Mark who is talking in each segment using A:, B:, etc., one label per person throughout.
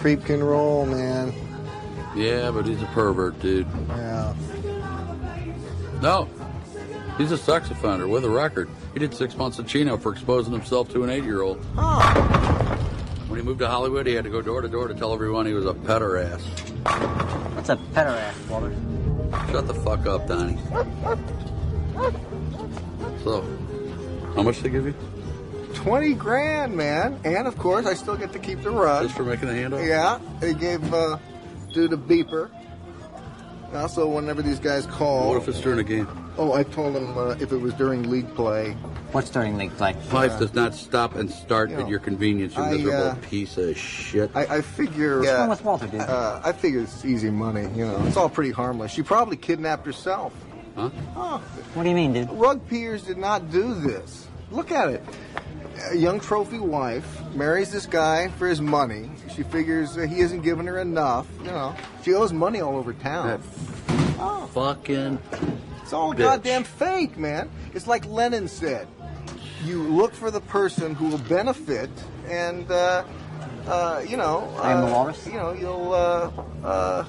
A: Creep can roll, man.
B: Yeah, but he's a pervert, dude.
A: Yeah.
B: No, he's a sex offender with a record. He did six months in Chino for exposing himself to an eight-year-old. When he moved to Hollywood, he had to go door to door to tell everyone he was a pederast.
C: What's a pederast, Walter?
B: Shut the fuck up, Donnie. So, how much they give you?
A: 20 grand, man. And of course, I still get to keep the rug.
B: Just for making the handoff?
A: Yeah, they gave uh, dude a beeper. Also, whenever these guys call.
B: What if it's during a game?
A: Oh, I told them uh, if it was during league play.
C: What's during league play?
B: Life does not stop and start
A: You
B: at your convenience, you
A: I,
B: miserable
A: uh,
B: piece of shit.
A: I, I figure.
C: What's wrong with Walter, dude?
A: Uh, I figure it's easy money. You know, it's all pretty harmless. She probably kidnapped herself.
B: huh?
A: Oh,
C: What do you mean, dude?
A: rug peers did not do this. Look at it. A young trophy wife marries this guy for his money. She figures uh, he isn't giving her enough. You know, she owes money all over town. Oh,
B: Fucking.
A: it's all
B: bitch.
A: goddamn fake, man. It's like Lenin said. You look for the person who will benefit, and uh, uh, you know.
C: I am the
A: uh,
C: walrus?
A: You know, you'll. Uh, uh,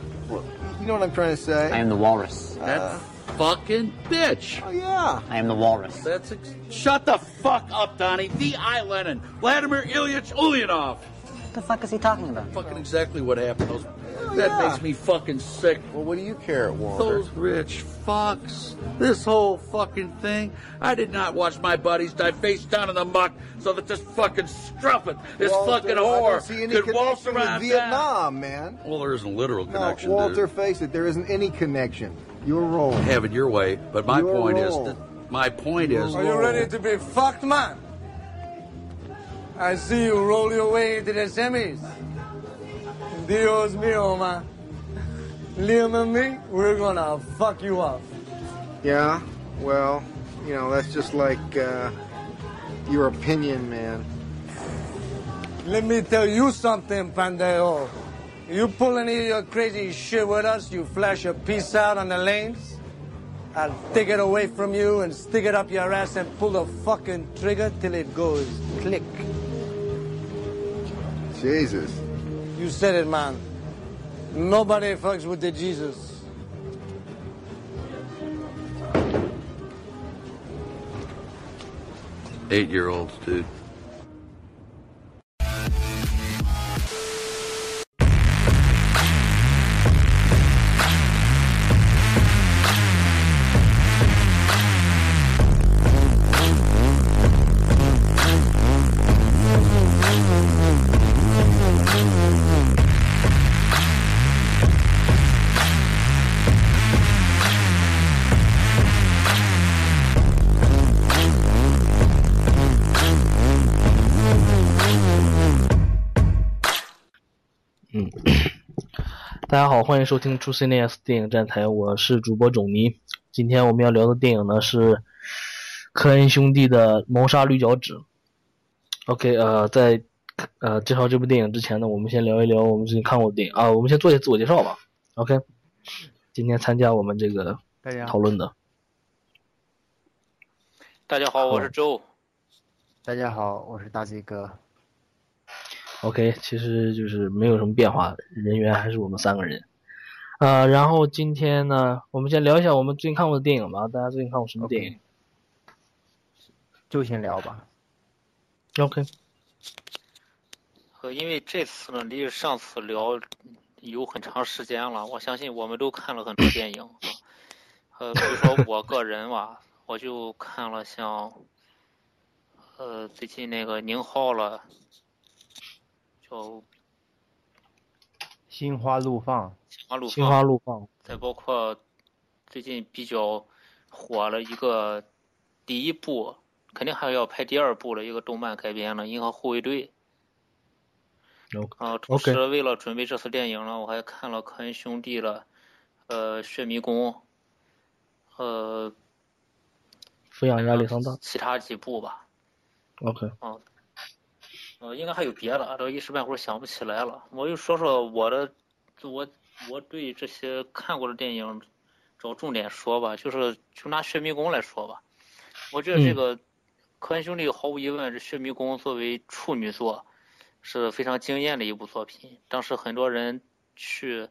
A: you know what I'm trying to say?
C: I am the walrus.
B: That fucking bitch.
A: Oh yeah.
C: I am the walrus.
B: That's ex- shut the fuck up, Donnie. The I Lenin, Vladimir Ilyich Ulyanov.
C: What the fuck is he talking about?
B: Fucking exactly what happened. Those, oh, that
A: yeah.
B: makes me fucking sick.
A: Well, what do you care, Walter?
B: Those rich fucks. This whole fucking thing. I did not watch my buddies die face down in the muck so that this fucking strumpet, this
A: Walter,
B: fucking
A: I
B: whore,
A: don't see any
B: could waltz around
A: with
B: town.
A: Vietnam, man.
B: Well, there isn't a literal
A: No,
B: connection,
A: Walter,
B: dude.
A: face it, there isn't any connection. You're wrong.
B: Have it your way, but my
A: Your
B: point is that my point is
D: Are you ready to be fucked, man? I see you roll your way into the semis. Dios mío, man. Liam and me, we're gonna fuck you up.
A: Yeah, well, you know, that's just like uh, your opinion, man.
D: Let me tell you something, pendejo. You pull any of your crazy shit with us, you flash a piece out on the lanes, I'll take it away from you and stick it up your ass and pull the fucking trigger till it goes click.
A: Jesus.
D: You said it, man. Nobody fucks with the Jesus.
B: eight year olds, dude.
E: 大家好，欢迎收听 True CNS 电影站台，我是主播种尼。今天我们要聊的电影呢是科恩兄弟的《谋杀绿脚趾》。OK，呃，在呃介绍这部电影之前呢，我们先聊一聊我们最近看过的电影啊。我们先做一下自我介绍吧。OK，今天参加我们这个
F: 大家
E: 讨论的，
G: 大家好，我是周。
F: 大家好，我是大 Z 哥。
E: OK，其实就是没有什么变化，人员还是我们三个人。呃，然后今天呢，我们先聊一下我们最近看过的电影吧。大家最近看过什么电影
F: 就先聊吧。
E: ？OK，
G: 呃，因为这次呢，离上次聊有很长时间了，我相信我们都看了很多电影。呃，比如说我个人吧，我就看了像，呃，最近那个宁浩了，叫
F: 心花怒放，《
G: 心花怒
E: 心
G: 放》，
E: 花怒放。
G: 再包括最近比较火了一个第一部，肯定还要拍第二部的一个动漫改编的《银河护卫队》。啊，同时为了准备这次电影呢，我还看了科恩兄弟的呃《血迷宫》，呃，
E: 抚养压力山大。
G: 其他几部吧。
E: OK，
G: 呃，应该还有别的，这一时半会儿想不起来了。我就说说我的，我我对这些看过的电影找重点说吧，就是就拿《血迷宫》来说吧。我觉得这个科恩兄弟毫无疑问，这《血迷宫》作为处女作是非常惊艳的一部作品。当时很多人去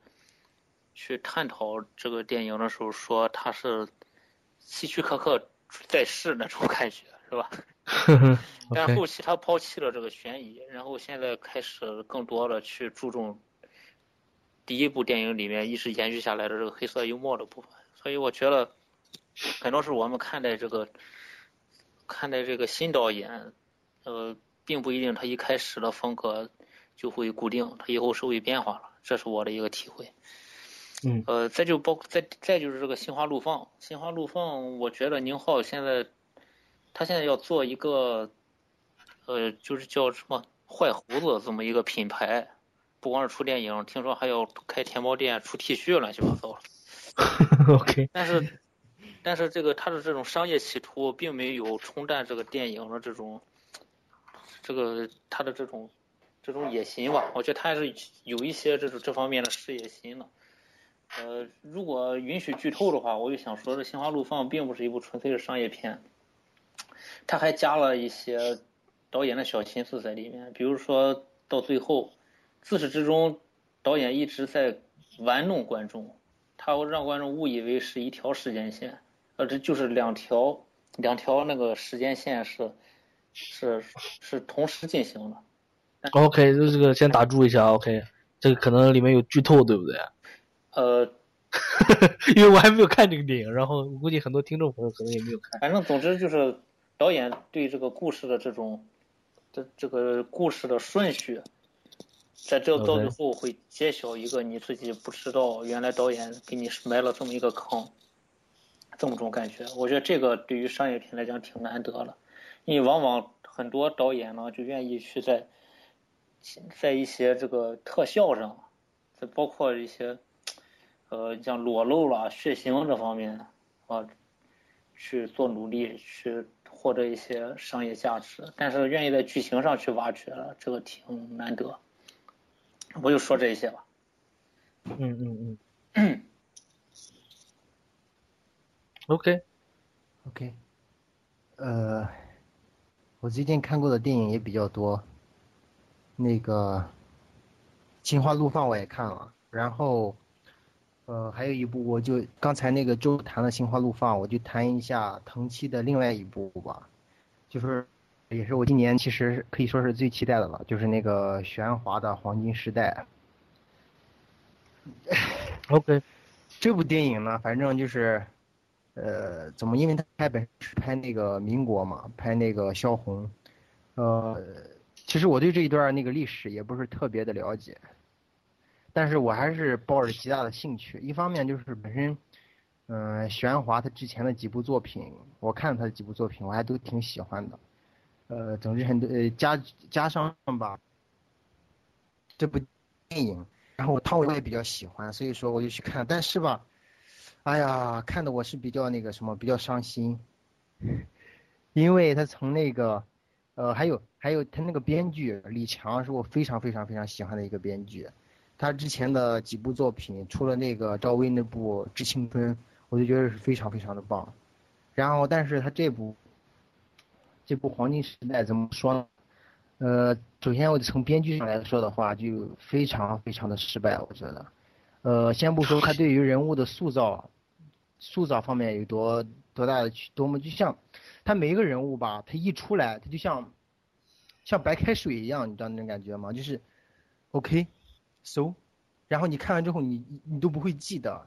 G: 去探讨这个电影的时候，说它是希区柯克在世那种感觉，是吧？但后期他抛弃了这个悬疑，然后现在开始更多的去注重第一部电影里面一直延续下来的这个黑色幽默的部分，所以我觉得很多时候我们看待这个看待这个新导演，呃，并不一定他一开始的风格就会固定，他以后是会变化了，这是我的一个体会。
E: 嗯。
G: 呃，再就包再再就是这个心花怒放，心花怒放，我觉得宁浩现在他现在要做一个，呃，就是叫什么坏胡子这么一个品牌，不光是出电影，听说还要开天猫店出 T 恤，乱七八糟的。
E: OK，
G: 但是，但是这个他的这种商业企图并没有冲淡这个电影的这种，这个他的这种这种野心吧。我觉得他还是有一些这种这方面的事业心的。呃，如果允许剧透的话，我就想说，这《心花怒放》并不是一部纯粹的商业片，它还加了一些导演的小心思在里面。比如说到最后，自始至终，导演一直在玩弄观众，他会让观众误以为是一条时间线，呃，这就是两条两条那个时间线是是是同时进行的。
E: OK，就这个先打住一下。OK，这个可能里面有剧透，对不对？
G: 呃，
E: 因为我还没有看这个电影，然后我估计很多听众朋友可能也没有看。
G: 反正总之就是导演对这个故事的这种这这个故事的顺序，在这到最后会揭晓一个你自己不知道，原来导演给你埋了这么一个坑，这么种感觉。我觉得这个对于商业片来讲挺难得了，因为往往很多导演呢就愿意去在在一些这个特效上，再包括一些呃像裸露啦、血腥这方面啊，去做努力，去获得一些商业价值，但是愿意在剧情上去挖掘了，这个挺难得。我就说这些吧。
E: 嗯嗯嗯。
F: OK，OK，呃，我最近看过的电影也比较多，那个《心花怒放》我也看了，然后，呃，还有一部我就刚才那个周谈了《心花怒放》，我就谈一下藤七的另外一部吧，就是也是我今年其实可以说是最期待的了，就是那个玄华的黄金时代。
E: OK，
F: 这部电影呢，反正就是，呃，怎么？因为他拍本是拍那个民国嘛，拍那个萧红，呃，其实我对这一段那个历史也不是特别的了解，但是我还是抱着极大的兴趣。一方面就是本身，嗯、玄华他之前的几部作品，我看了他的几部作品，我还都挺喜欢的，呃，总之很多，呃，加加上吧，这部电影。然后汤唯我也比较喜欢，所以说我就去看。但是吧，哎呀，看的我是比较那个什么，比较伤心，因为他从那个呃，还有还有他那个编剧李强是我非常非常非常喜欢的一个编剧，他之前的几部作品，除了那个赵薇那部《致青春》，我就觉得是非常非常的棒。然后，但是他这部这部《黄金时代》怎么说呢？呃，首先我从编剧上来说的话，就非常非常的失败，我觉得。呃，先不说他对于人物的塑造，塑造方面有多多大的多么，就像他每一个人物吧，他一出来，他就像像白开水一样，你知道那种感觉吗？就是 OK 搜然后你看完之后，你你都不会记得，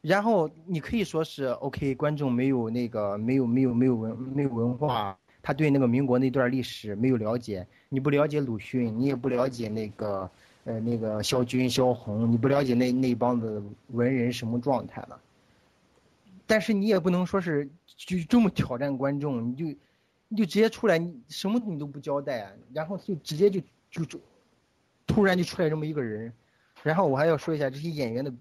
F: 然后你可以说是 OK，观众没有那个没有没有没有文没有文化，他对那个民国那段历史没有了解，你不了解鲁迅，你也不了解那个。呃，那个萧军、萧红，你不了解那那帮子文人什么状态了。但是你也不能说是就这么挑战观众，你就你就直接出来，你什么你都不交代，然后就直接就就就突然就出来这么一个人。然后我还要说一下这些演员的，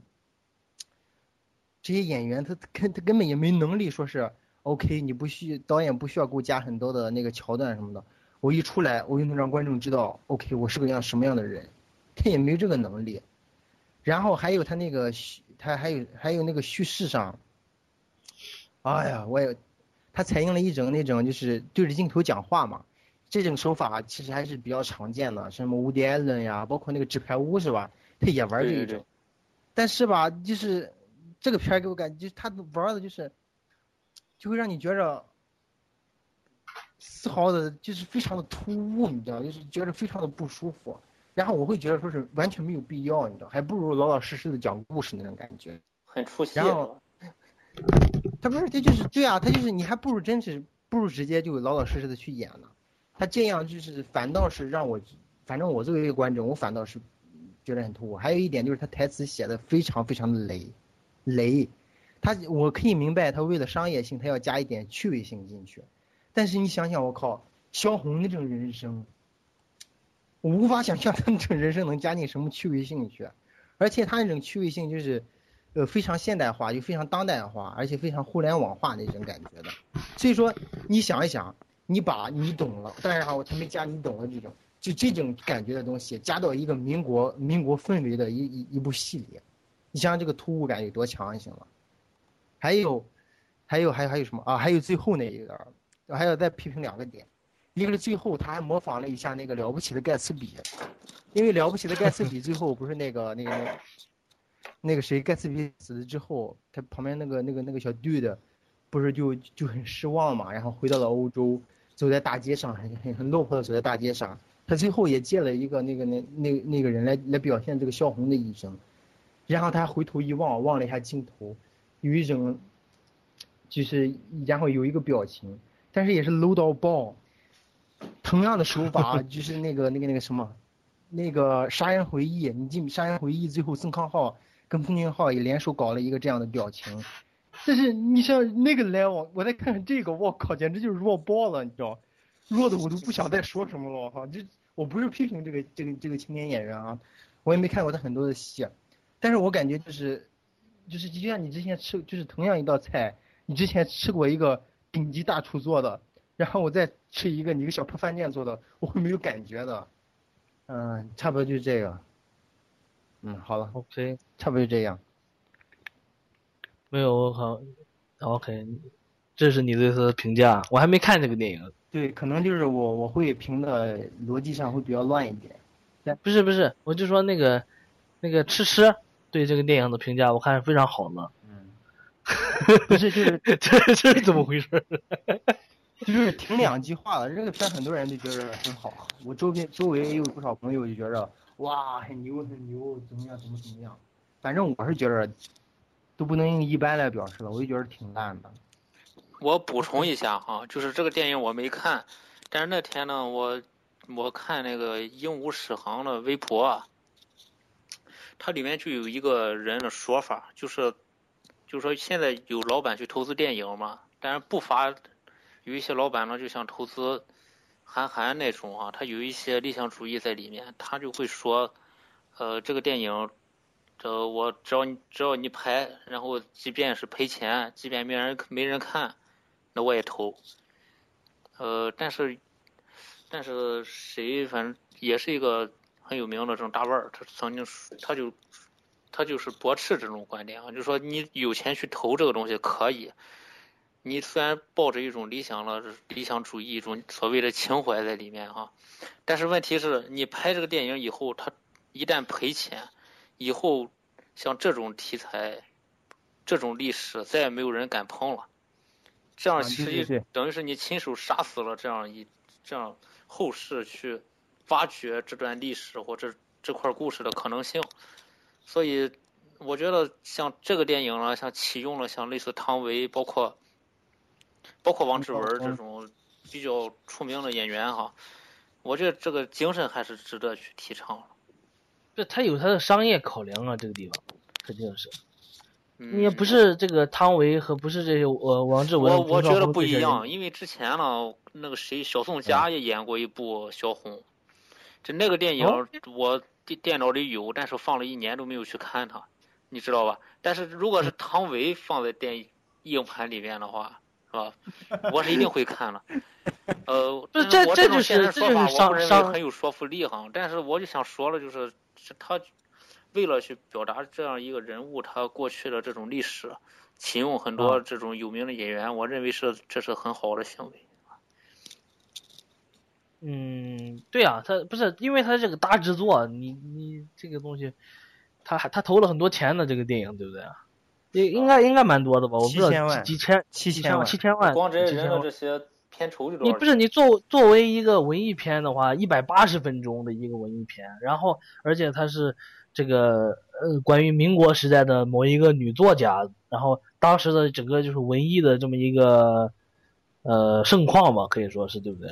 F: 这些演员他根他根本也没能力说是 OK，你不需导演不需要给我加很多的那个桥段什么的，我一出来我就能让观众知道 OK，我是个样什么样的人。他也没这个能力，然后还有他那个，他还有还有那个叙事上，哎呀，我也，他采用了一种那种就是对着镜头讲话嘛，这种手法其实还是比较常见的，什么无敌艾伦呀，包括那个纸牌屋是吧？他也玩这一种，但是吧，就是这个片儿给我感觉，就他玩的就是，就会让你觉着丝毫的，就是非常的突兀，你知道，就是觉着非常的不舒服。然后我会觉得说是完全没有必要，你知道，还不如老老实实的讲故事那种感觉，
G: 很出戏。
F: 然后他不是，他就是对啊，他就是你还不如真是不如直接就老老实实的去演呢。他这样就是反倒是让我，反正我作为一个观众，我反倒是觉得很突兀。还有一点就是他台词写的非常非常的雷，雷。他我可以明白他为了商业性，他要加一点趣味性进去。但是你想想，我靠，萧红那种人生。我无法想象他那种人生能加进什么趣味性去，而且他那种趣味性就是，呃，非常现代化又非常当代化，而且非常互联网化那种感觉的。所以说，你想一想，你把你懂了，当然哈，我才没加你懂了这种，就这种感觉的东西加到一个民国民国氛围的一一一部戏里，你想想这个突兀感有多强就行了。还有，还有，还还有什么啊？还有最后那一个，还要再批评两个点。一个是最后他还模仿了一下那个了不起的盖茨比，因为了不起的盖茨比最后不是那个那个那个谁盖茨比死了之后，他旁边那个那个那个小 dude 不是就就很失望嘛，然后回到了欧洲，走在大街上很很很落魄的走在大街上，他最后也借了一个那个那那那个人来来表现这个萧红的一生，然后他回头一望望了一下镜头，有一种就是然后有一个表情，但是也是 low 到爆。同样的手法 就是那个那个那个什么，那个《杀人回忆》，你记《杀人回忆》最后曾康昊跟奉俊昊也联手搞了一个这样的表情，但是你像那个来往我再看看这个，我靠，简直就是弱爆了，你知道，弱的我都不想再说什么了，哈，这我不是批评这个这个这个青年演员啊，我也没看过他很多的戏，但是我感觉就是，就是就像你之前吃，就是同样一道菜，你之前吃过一个顶级大厨做的。然后我再吃一个你一个小破饭店做的，我会没有感觉的。嗯，差不多就是这个。嗯，好了，OK，差不多就这样。
E: 没有我好，OK，这是你对他的评价。我还没看这个电影。
F: 对，可能就是我我会评的逻辑上会比较乱一点。
E: 不是不是，我就说那个那个吃吃对这个电影的评价，我看非常好呢。
F: 嗯。不是，就是
E: 这这是怎么回事？
F: 就是挺两极化的，这个片很多人都觉得很好，我周边周围也有不少朋友就觉得哇很牛很牛，怎么样怎么怎么样，反正我是觉得都不能用一般来表示了，我就觉得挺烂的。
G: 我补充一下哈，就是这个电影我没看，但是那天呢，我我看那个鹦鹉史航的微博，它里面就有一个人的说法，就是就是说现在有老板去投资电影嘛，但是不乏。有一些老板呢，就像投资韩寒那种啊，他有一些理想主义在里面，他就会说，呃，这个电影，呃我只要你只要你拍，然后即便是赔钱，即便没人没人看，那我也投。呃，但是但是谁反正也是一个很有名的这种大腕儿，他曾经他就他就是驳斥这种观点啊，就说你有钱去投这个东西可以，你虽然抱着一种理想了理想主义一种所谓的情怀在里面哈，但是问题是你拍这个电影以后，他一旦赔钱，以后像这种题材。这种历史再也没有人敢碰了，这样实际等于是你亲手杀死了这样一这样后世去挖掘这段历史或者这块故事的可能性。所以我觉得像这个电影呢，像启用了像类似汤唯，包括包括王志文这种比较出名的演员哈，我觉得这个精神还是值得去提倡。
E: 这他有他的商业考量啊，这个地方肯定是。也不是这个汤唯和不是这些呃王志文，
G: 我我觉得不一样，因为之前呢，那个谁小宋佳也演过一部小红，就那个电影我电电脑里有，但是放了一年都没有去看它，你知道吧？但是如果是汤唯放在电硬盘里面的话，是吧？我是一定会看了。呃，
E: 这这
G: 这
E: 就是这就是
G: 商商很有说服力哈。但是我就想说了，就是是他。为了去表达这样一个人物他过去的这种历史，启用很多这种有名的演员，我认为是这是很好的行为。
E: 嗯，对啊，他不是因为他这个大制作，你你这个东西，他还他投了很多钱的，这个电影对不对？应应该应该蛮多的吧？我不知道几千
F: 七
E: 千
F: 万
E: 七千万，
G: 光
E: 这
G: 人的这些片酬就
E: 你不是你作作为一个文艺片的话，一百八十分钟的一个文艺片，然后而且它是。这个呃，关于民国时代的某一个女作家，然后当时的整个就是文艺的这么一个呃盛况吧，可以说是对不对？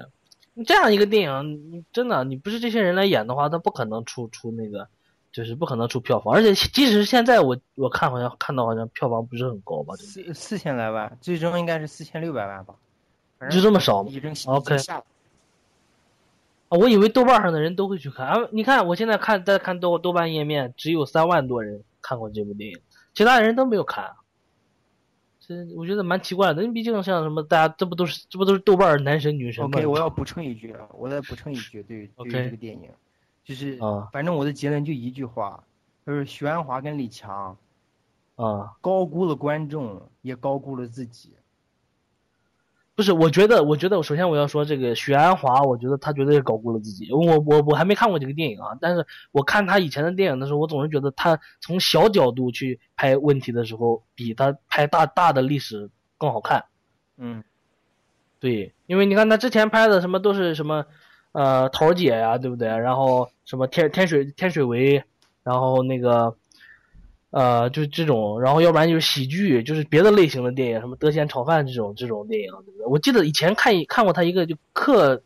E: 你这样一个电影，你真的你不是这些人来演的话，他不可能出出那个，就是不可能出票房。而且即使是现在，我我看好像看到好像票房不是很高吧？
F: 四四千来万，最终应该是四千六百万吧？
E: 就这么少吗？OK。啊我以为豆瓣上的人都会去看啊！你看，我现在看在看豆豆瓣页面，只有三万多人看过这部电影，其他人都没有看。这我觉得蛮奇怪的，因为毕竟像什么，大家这不都是这不都是豆瓣男神女神吗
F: ？OK，我要补充一句啊，我再补充一句，对对于这个电影，就是啊反正我的结论就一句话，就是徐安华跟李强
E: 啊，
F: 高估了观众，也高估了自己。
E: 不是，我觉得，我觉得，首先我要说这个许鞍华，我觉得他绝对是高估了自己。我我我还没看过这个电影啊，但是我看他以前的电影的时候，我总是觉得他从小角度去拍问题的时候，比他拍大大的历史更好看。
F: 嗯，
E: 对，因为你看他之前拍的什么都是什么，呃，桃姐呀，对不对？然后什么天天水天水围，然后那个。呃，就是这种，然后要不然就是喜剧，就是别的类型的电影，什么德贤炒饭这种这种电影，对不对？我记得以前看看过他一个就克，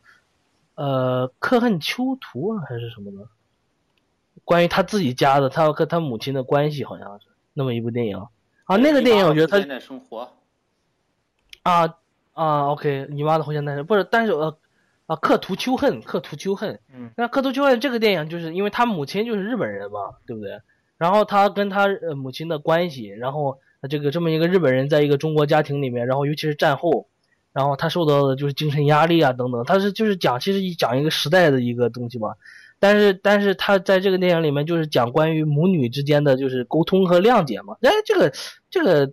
E: 呃，克恨囚徒还是什么的，关于他自己家的，他和他母亲的关系，好像是那么一部电影啊。那个电影我觉得他现在生活啊啊，OK，你妈的后现代生不是，但是呃啊，克图秋恨，克图秋恨，
F: 嗯，
E: 那克图秋恨这个电影就是因为他母亲就是日本人嘛，对不对？然后他跟他呃母亲的关系，然后这个这么一个日本人在一个中国家庭里面，然后尤其是战后，然后他受到的就是精神压力啊等等，他是就是讲其实一讲一个时代的一个东西嘛，但是但是他在这个电影里面就是讲关于母女之间的就是沟通和谅解嘛，哎这个这个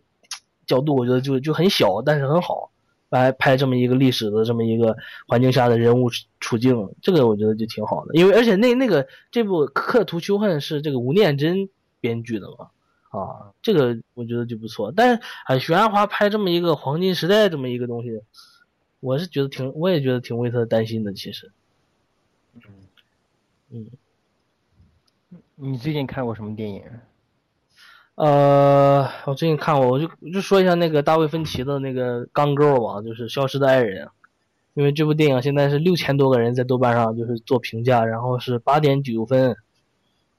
E: 角度我觉得就就很小，但是很好，来拍这么一个历史的这么一个环境下的人物处境，这个我觉得就挺好的，因为而且那那个这部《刻图秋恨》是这个吴念真。编剧的嘛，啊，这个我觉得就不错。但是，哎，许鞍华拍这么一个黄金时代这么一个东西，我是觉得挺，我也觉得挺为他担心的。其实，
F: 嗯，
E: 嗯，
F: 你最近看过什么电影？
E: 呃，我最近看过，我就就说一下那个大卫芬奇的那个《钢构》吧，就是《消失的爱人》，因为这部电影现在是六千多个人在豆瓣上就是做评价，然后是八点九分。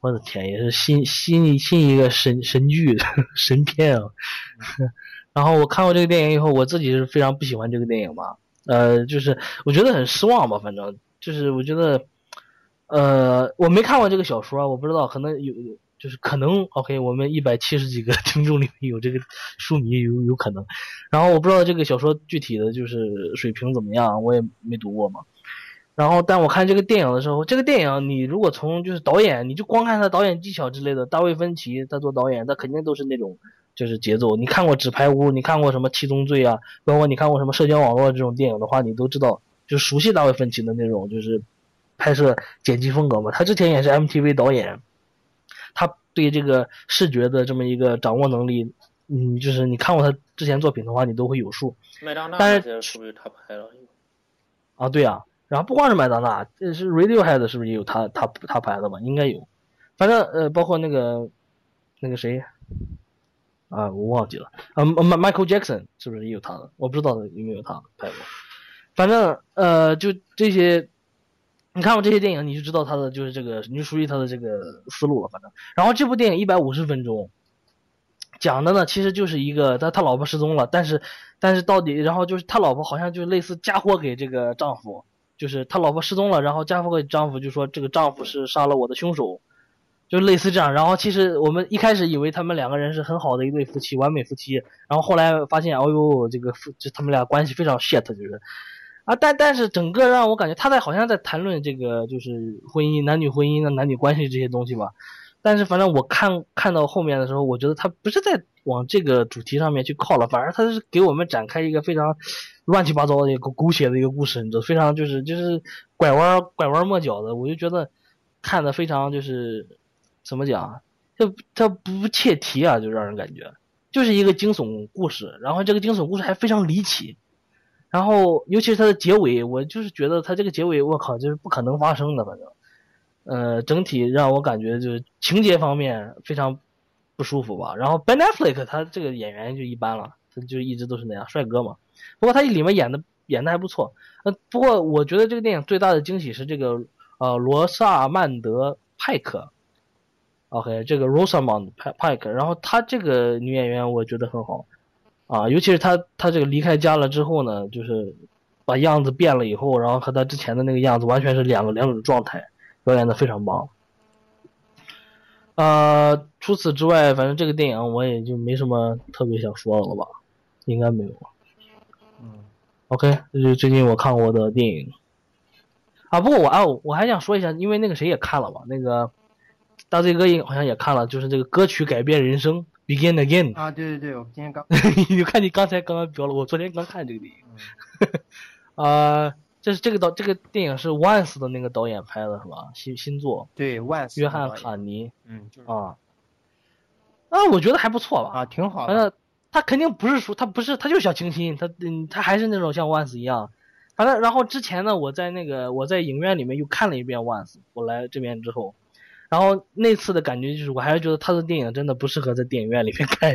E: 我的天，也是新新新一个神神剧 神片啊！然后我看过这个电影以后，我自己是非常不喜欢这个电影嘛，呃，就是我觉得很失望吧，反正就是我觉得，呃，我没看过这个小说，我不知道，可能有有，就是可能 OK，我们一百七十几个听众里面有这个书迷，有有可能。然后我不知道这个小说具体的就是水平怎么样，我也没读过嘛。然后，但我看这个电影的时候，这个电影你如果从就是导演，你就光看他导演技巧之类的，大卫芬奇他做导演，他肯定都是那种就是节奏。你看过《纸牌屋》，你看过什么《七宗罪》啊，包括你看过什么社交网络这种电影的话，你都知道，就熟悉大卫芬奇的那种就是拍摄剪辑风格嘛。他之前也是 MTV 导演，他对这个视觉的这么一个掌握能力，嗯，就是你看过他之前作品的话，你都会有数。
G: 麦当娜
E: 但是
G: 不是他拍了？
E: 啊，对啊，然后不光是麦当娜，这是 Radiohead 是不是也有他他他拍的吧？应该有，反正呃，包括那个那个谁啊，我忘记了啊，M-，Michael Jackson 是不是也有他的？我不知道有没有他拍过。反正呃，就这些，你看过这些电影，你就知道他的就是这个，你就熟悉他的这个思路了。反正，然后这部电影一百五十分钟，讲的呢其实就是一个他他老婆失踪了，但是但是到底，然后就是他老婆好像就类似嫁祸给这个丈夫，就是他老婆失踪了，然后嫁祸给丈夫，就说这个丈夫是杀了我的凶手，就类似这样。然后其实我们一开始以为他们两个人是很好的一对夫妻，完美夫妻，然后后来发现，哦呦，这个夫就他们俩关系非常 shit，就是啊，但但是整个让我感觉他在好像在谈论这个就是婚姻、男女婚姻的男女关系这些东西吧。但是反正我看看到后面的时候，我觉得他不是在往这个主题上面去靠了，反而他是给我们展开一个非常乱七八糟的一个狗血的一个故事，你知道，非常就是就是拐弯拐弯抹角的，我就觉得看的非常就是怎么讲，这这不切题啊，就让人感觉就是一个惊悚故事，然后这个惊悚故事还非常离奇，然后尤其是它的结尾，我就是觉得它这个结尾，我靠，就是不可能发生的，反正。呃，整体让我感觉就是情节方面非常不舒服吧。然后 Ben Affleck 他这个演员就一般了，他就一直都是那样，帅哥嘛。不过他里面演的演的还不错。呃，不过我觉得这个电影最大的惊喜是这个呃罗萨曼德派克，OK，这个 Rosamund Pike，然后她这个女演员我觉得很好啊，尤其是他他这个离开家了之后呢，就是把样子变了以后，然后和他之前的那个样子完全是两个两种状态。表演的非常棒，呃，除此之外，反正这个电影我也就没什么特别想说的了吧，应该没有了。
F: 嗯
E: ，OK，这是最近我看过的电影。啊，不过我啊，我还想说一下，因为那个谁也看了吧，那个大醉哥也好像也看了，就是这个歌曲改变人生，Begin Again。
F: 啊，对对对，我今天刚，
E: 你看你刚才刚刚标了，我昨天刚看这个电影。啊。这是这个导这个电影是 Once 的那个导演拍的是吧？新新作。
F: 对，Once。
E: 约翰卡尼。
F: 嗯。
E: 啊。啊，我觉得还不错吧。
F: 啊，挺好
E: 的。反正他肯定不是说他不是他就是小清新，他嗯他还是那种像 Once 一样。反正然后之前呢，我在那个我在影院里面又看了一遍 Once，我来这边之后，然后那次的感觉就是我还是觉得他的电影真的不适合在电影院里面 看？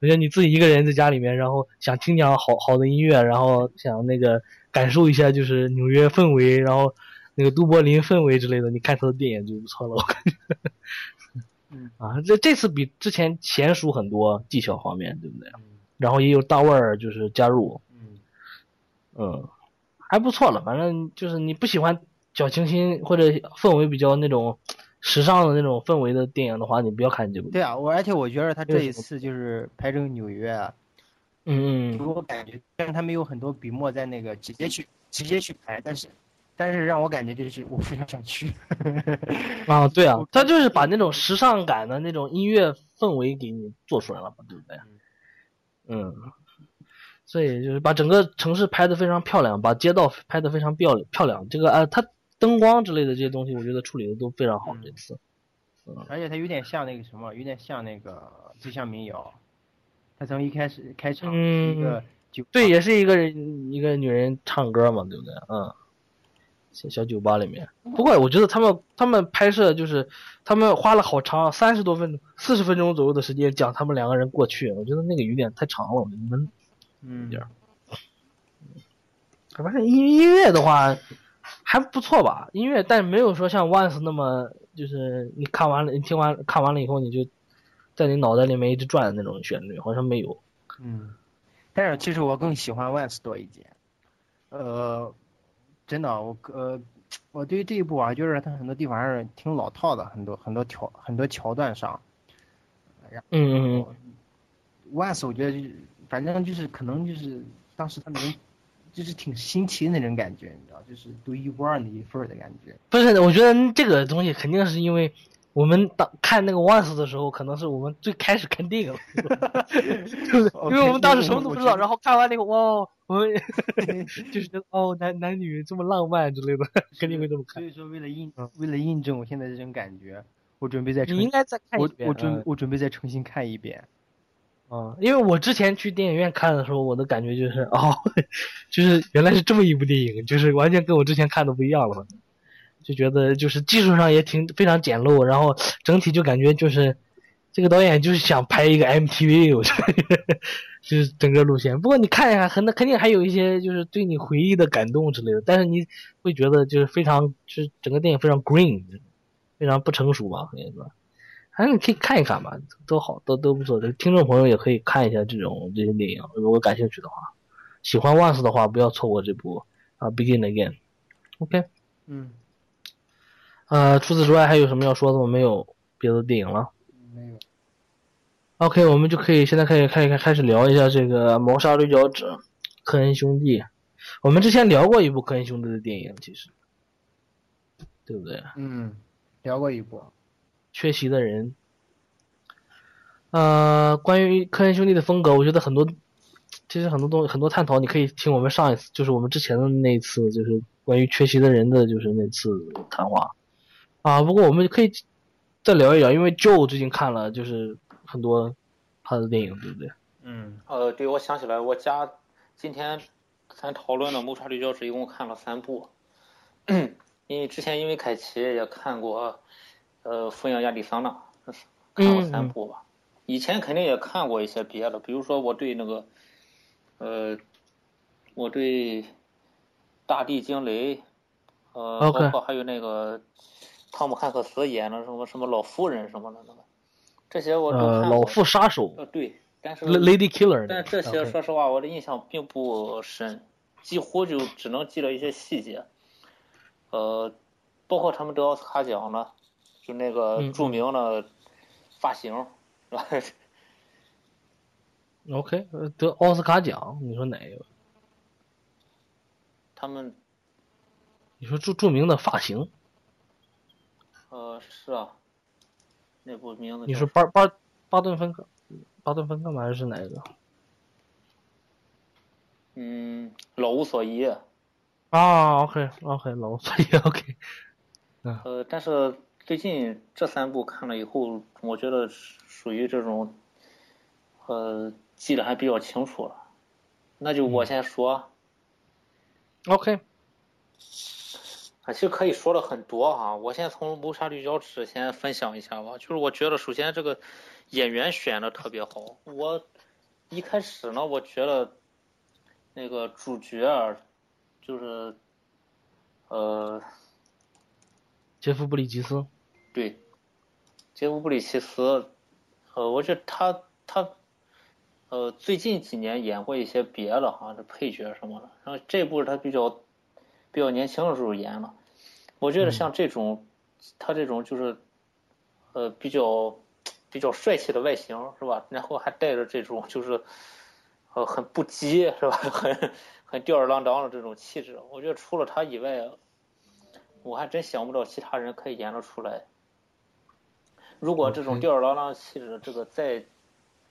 E: 我觉得你自己一个人在家里面，然后想听点好好的音乐，然后想那个。感受一下就是纽约氛围，然后那个都柏林氛围之类的，你看他的电影就不错了，我感觉。
F: 嗯
E: 啊，这这次比之前娴熟很多技巧方面，对不对？然后也有大腕儿就是加入，
F: 嗯
E: 嗯，还不错了。反正就是你不喜欢小清新或者氛围比较那种时尚的那种氛围的电影的话，你不要看这部。
F: 对啊，我而且我觉得他这一次就是拍这个纽约啊。
E: 嗯，
F: 给我感觉，虽然他没有很多笔墨在那个直接去直接去拍，但是，但是让我感觉就是我非常想去。
E: 啊，对啊，他就是把那种时尚感的那种音乐氛围给你做出来了嘛，对不对？嗯，所以就是把整个城市拍的非常漂亮，把街道拍的非常漂亮漂亮。这个啊，他灯光之类的这些东西，我觉得处理的都非常好。这次，
F: 嗯，而且它有点像那个什么，有点像那个最像民谣。它从一开始开场一个酒，
E: 对，也是一个人一个女人唱歌嘛，对不对？嗯，小小酒吧里面。不过我觉得他们他们拍摄就是他们花了好长三十多分钟、四十分钟左右的时间讲他们两个人过去，我觉得那个有点太长了，我觉得闷，
F: 嗯，
E: 点儿。反正音音乐的话还不错吧，音乐，但没有说像 Once 那么就是你看完了，你听完看完了以后你就。在你脑袋里面一直转的那种旋律，好像没有。
F: 嗯，但是其实我更喜欢 Once 多一点。呃，真的，我呃，我对于这一部啊，就是它很多地方还是挺老套的，很多很多桥很多桥段上。
E: 嗯嗯
F: 嗯。Once 我觉得就是，反正就是可能就是当时他没就是挺新奇的那种感觉，你知道，就是独一无二的一份儿的感觉。
E: 不是，我觉得这个东西肯定是因为我们当看那个 Once 的时候，可能是我们最开始看电影，就是因为我们当时什么都不知道，然后看完那个哇，我们 就是觉得哦，男男女这么浪漫之类的，肯定会这么看。
F: 所以说，为了印为了印证我现在这种感觉，我准备再重
E: 你应该再看一
F: 我
E: 遍。
F: 我准
E: 嗯
F: 我准备再重新看一遍。
E: 嗯，因为我之前去电影院看的时候，我的感觉就是哦，就是原来是这么一部电影，就是完全跟我之前看的不一样了，就觉得就是技术上也挺非常简陋，然后整体就感觉就是这个导演就是想拍一个 MTV，我觉得就是整个路线。不过你看一下，很肯定还有一些就是对你回忆的感动之类的，但是你会觉得就是非常就是整个电影非常 green，非常不成熟吧，可以说。反正你可以看一看吧，都好，都都不错。这个听众朋友也可以看一下这种这些电影，如果感兴趣的话，喜欢 Once 的话，不要错过这部啊《Begin Again》。OK，
F: 嗯，
E: 呃，除此之外还有什么要说的吗？没有别的电影了。
F: 没有。
E: OK，我们就可以现在可以开始开始聊一下这个《谋杀对角趾》科恩兄弟。我们之前聊过一部科恩兄弟的电影，其实，对不对？
F: 嗯，聊过一部。
E: 缺席的人。呃，关于科恩兄弟的风格，我觉得很多，其实很多东很多探讨，你可以听我们上一次，就是我们之前的那一次，就是关于缺席的人的，就是那次谈话。啊，不过我们可以再聊一聊，因为 Joe 最近看了就是很多他的电影，对不对？
G: 嗯，呃，对，我想起来，我家今天咱讨论的《谋杀对角者》一共看了三部，因为之前因为凯奇也看过，呃，《抚养亚利桑那》，看过三部吧。以前肯定也看过一些别的，比如说我对那个，呃，我对《大地惊雷》，呃包括还有那个汤姆汉克斯演的什么什么老夫人什么的那个，这些我都
E: 呃，
G: 看过。
E: 老妇杀手
G: 呃，对，但是
E: Lady Killer
G: 但这些说实话，我的印象并不深，几乎就只能记得一些细节。呃，包括他们得奥斯卡奖呢，就那个
E: 嗯
G: 著名的发型，是吧
E: ？OK，呃得奥斯卡奖，你说哪个？
G: 他们
E: 你说著著名的发型，
G: 呃是啊，那部名字
E: 你说巴巴巴顿芬克，巴顿芬克吗？还是哪个？
G: 嗯老无所依，
E: 啊，OK OK，老无所依 OK，
G: 呃，但是最近这三部看了以后，我觉得属于这种，呃，记得还比较清楚了。那就我先说
E: ，OK，
G: 啊，其实可以说的很多哈。我先从《谋杀绿脚趾》先分享一下吧。就是我觉得，首先这个演员选的特别好。我一开始呢，我觉得那个主角儿就是，呃，
E: 杰夫布里吉斯，
G: 对，杰夫·布里奇斯，呃，我觉得他他，呃，最近几年演过一些别的哈，这配角什么的。然后这部他比较比较年轻的时候演了。我觉得像这种，他这种就是，呃，比较比较帅气的外形是吧？然后还带着这种就是，呃，很不羁是吧？很很吊儿郎当的这种气质。我觉得除了他以外，我还真想不到其他人可以演得出来。如果这种吊儿郎当的气质，这个再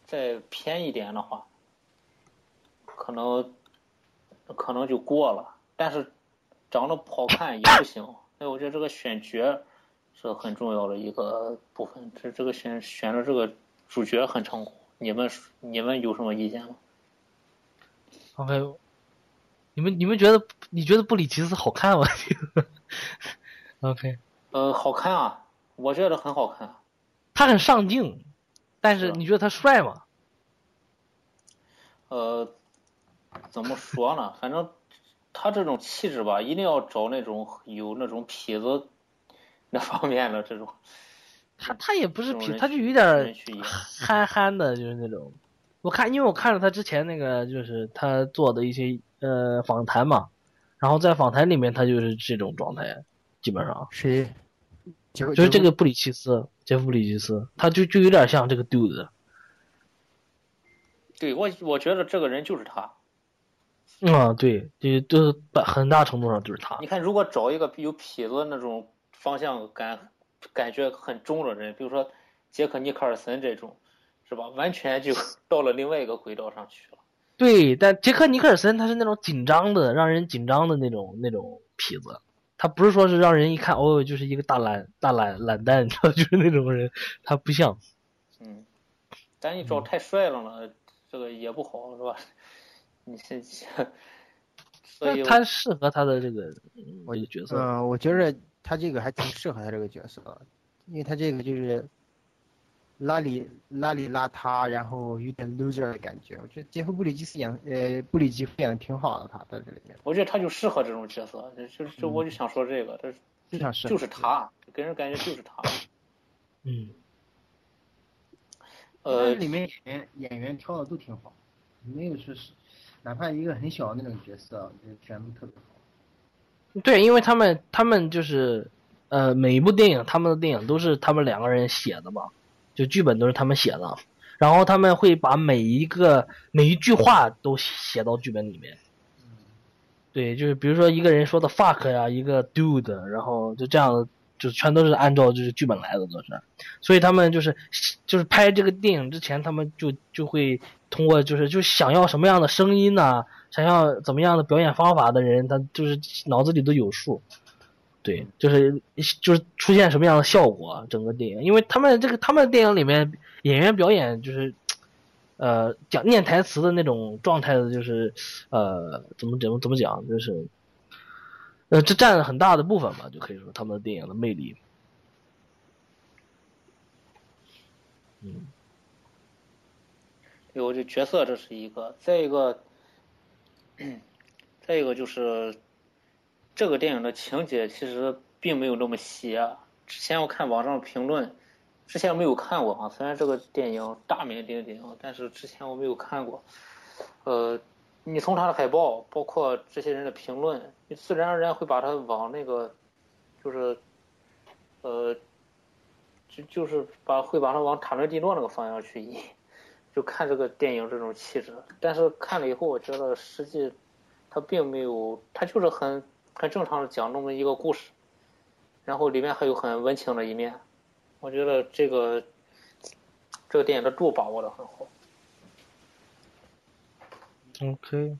G: 再偏一点的话，可能可能就过了。但是长得不好看也不行，所以我觉得这个选角是很重要的一个部分。这这个选选的这个主角很成功。你们你们有什么意见吗
E: ？OK，你们你们觉得你觉得布里奇斯好看吗？OK，
G: 呃，好看啊，我觉得很好看。
E: 他很上镜，但是
G: 是
E: 你觉得他帅吗？
G: 呃，怎么说呢？反正他这种气质吧，一定要找那种有那种痞子那方面的这种。
E: 他他也不是痞，他就有点憨憨的，就是那种。我看，因为我看了他之前那个，就是他做的一些呃访谈嘛，然后在访谈里面他就是这种状态，基本上
F: 谁？杰
E: 就是这个布里奇斯，杰夫布里奇斯，他就就有点像这个 dude。
G: 对我，我觉得这个人就是他，
E: 嗯，对，就都是大很大程度上就是他
G: 你。看，如果找一个有痞子那种方向感感觉很重的人，比如说杰克尼克尔森这种，是吧？完全就 到了另外一个轨道上去了。
E: 对，但杰克尼克尔森他是那种紧张的，让人紧张的那种那种痞子，他不是说是让人一看哦就是一个大懒大懒懒蛋，你知道，就是那种人，他不像。
G: 嗯，但你找太帅了呢，这个也不好，是吧？你是，所以
E: 他适合他的这个嗯这个角色。
F: 嗯，我觉着他这个还挺适合他这个角色，因为他这个就是邋里邋里邋遢，然后有点 loser 的感觉。我觉得杰夫布里吉斯演呃布里吉夫演的挺好的，他在这里面
G: 我觉得他就适合这种角色，就就就我就想说这个，他
F: 就想适合。
G: 就是他，给人感觉就是他。
E: 嗯，
G: 呃，
F: 里面演员演员挑的都挺好，没有说是哪怕一个很小的那种角色，就全部特别好。
E: 对，因为他们他们就是呃每一部电影他们的电影都是他们两个人写的嘛，就剧本都是他们写的，然后他们会把每一个每一句话都写到剧本里面。对，就是比如说一个人说的 fuck 呀，一个 dude，然后就这样的，就全都是按照就是剧本来的都是，所以他们就是就是拍这个电影之前，他们就就会通过就是就想要什么样的声音呢、想要怎么样的表演方法的人，他就是脑子里都有数。对，就是就是出现什么样的效果，整个电影，因为他们这个他们电影里面演员表演就是，呃，讲念台词的那种状态的，就是呃，怎么怎么怎么讲，就是，呃，这占了很大的部分吧，就可以说他们的电影的魅力。嗯，
G: 对，我觉得角色这是一个，再一个，再一个就是这个电影的情节其实并没有那么邪。之前我看网上评论，之前没有看过啊，虽然这个电影大名鼎鼎，但是之前我没有看过。呃，你从它的海报，包括这些人的评论，你自然而然会把它往那个，就是，呃，就就是把会把它往塔伦蒂诺那个方向去引。就看这个电影这种气质，但是看了以后，我觉得实际它并没有，它就是很很正常的讲这么一个故事，然后里面还有很温情的一面，我觉得这个这个电影的度把握的很好。
E: OK，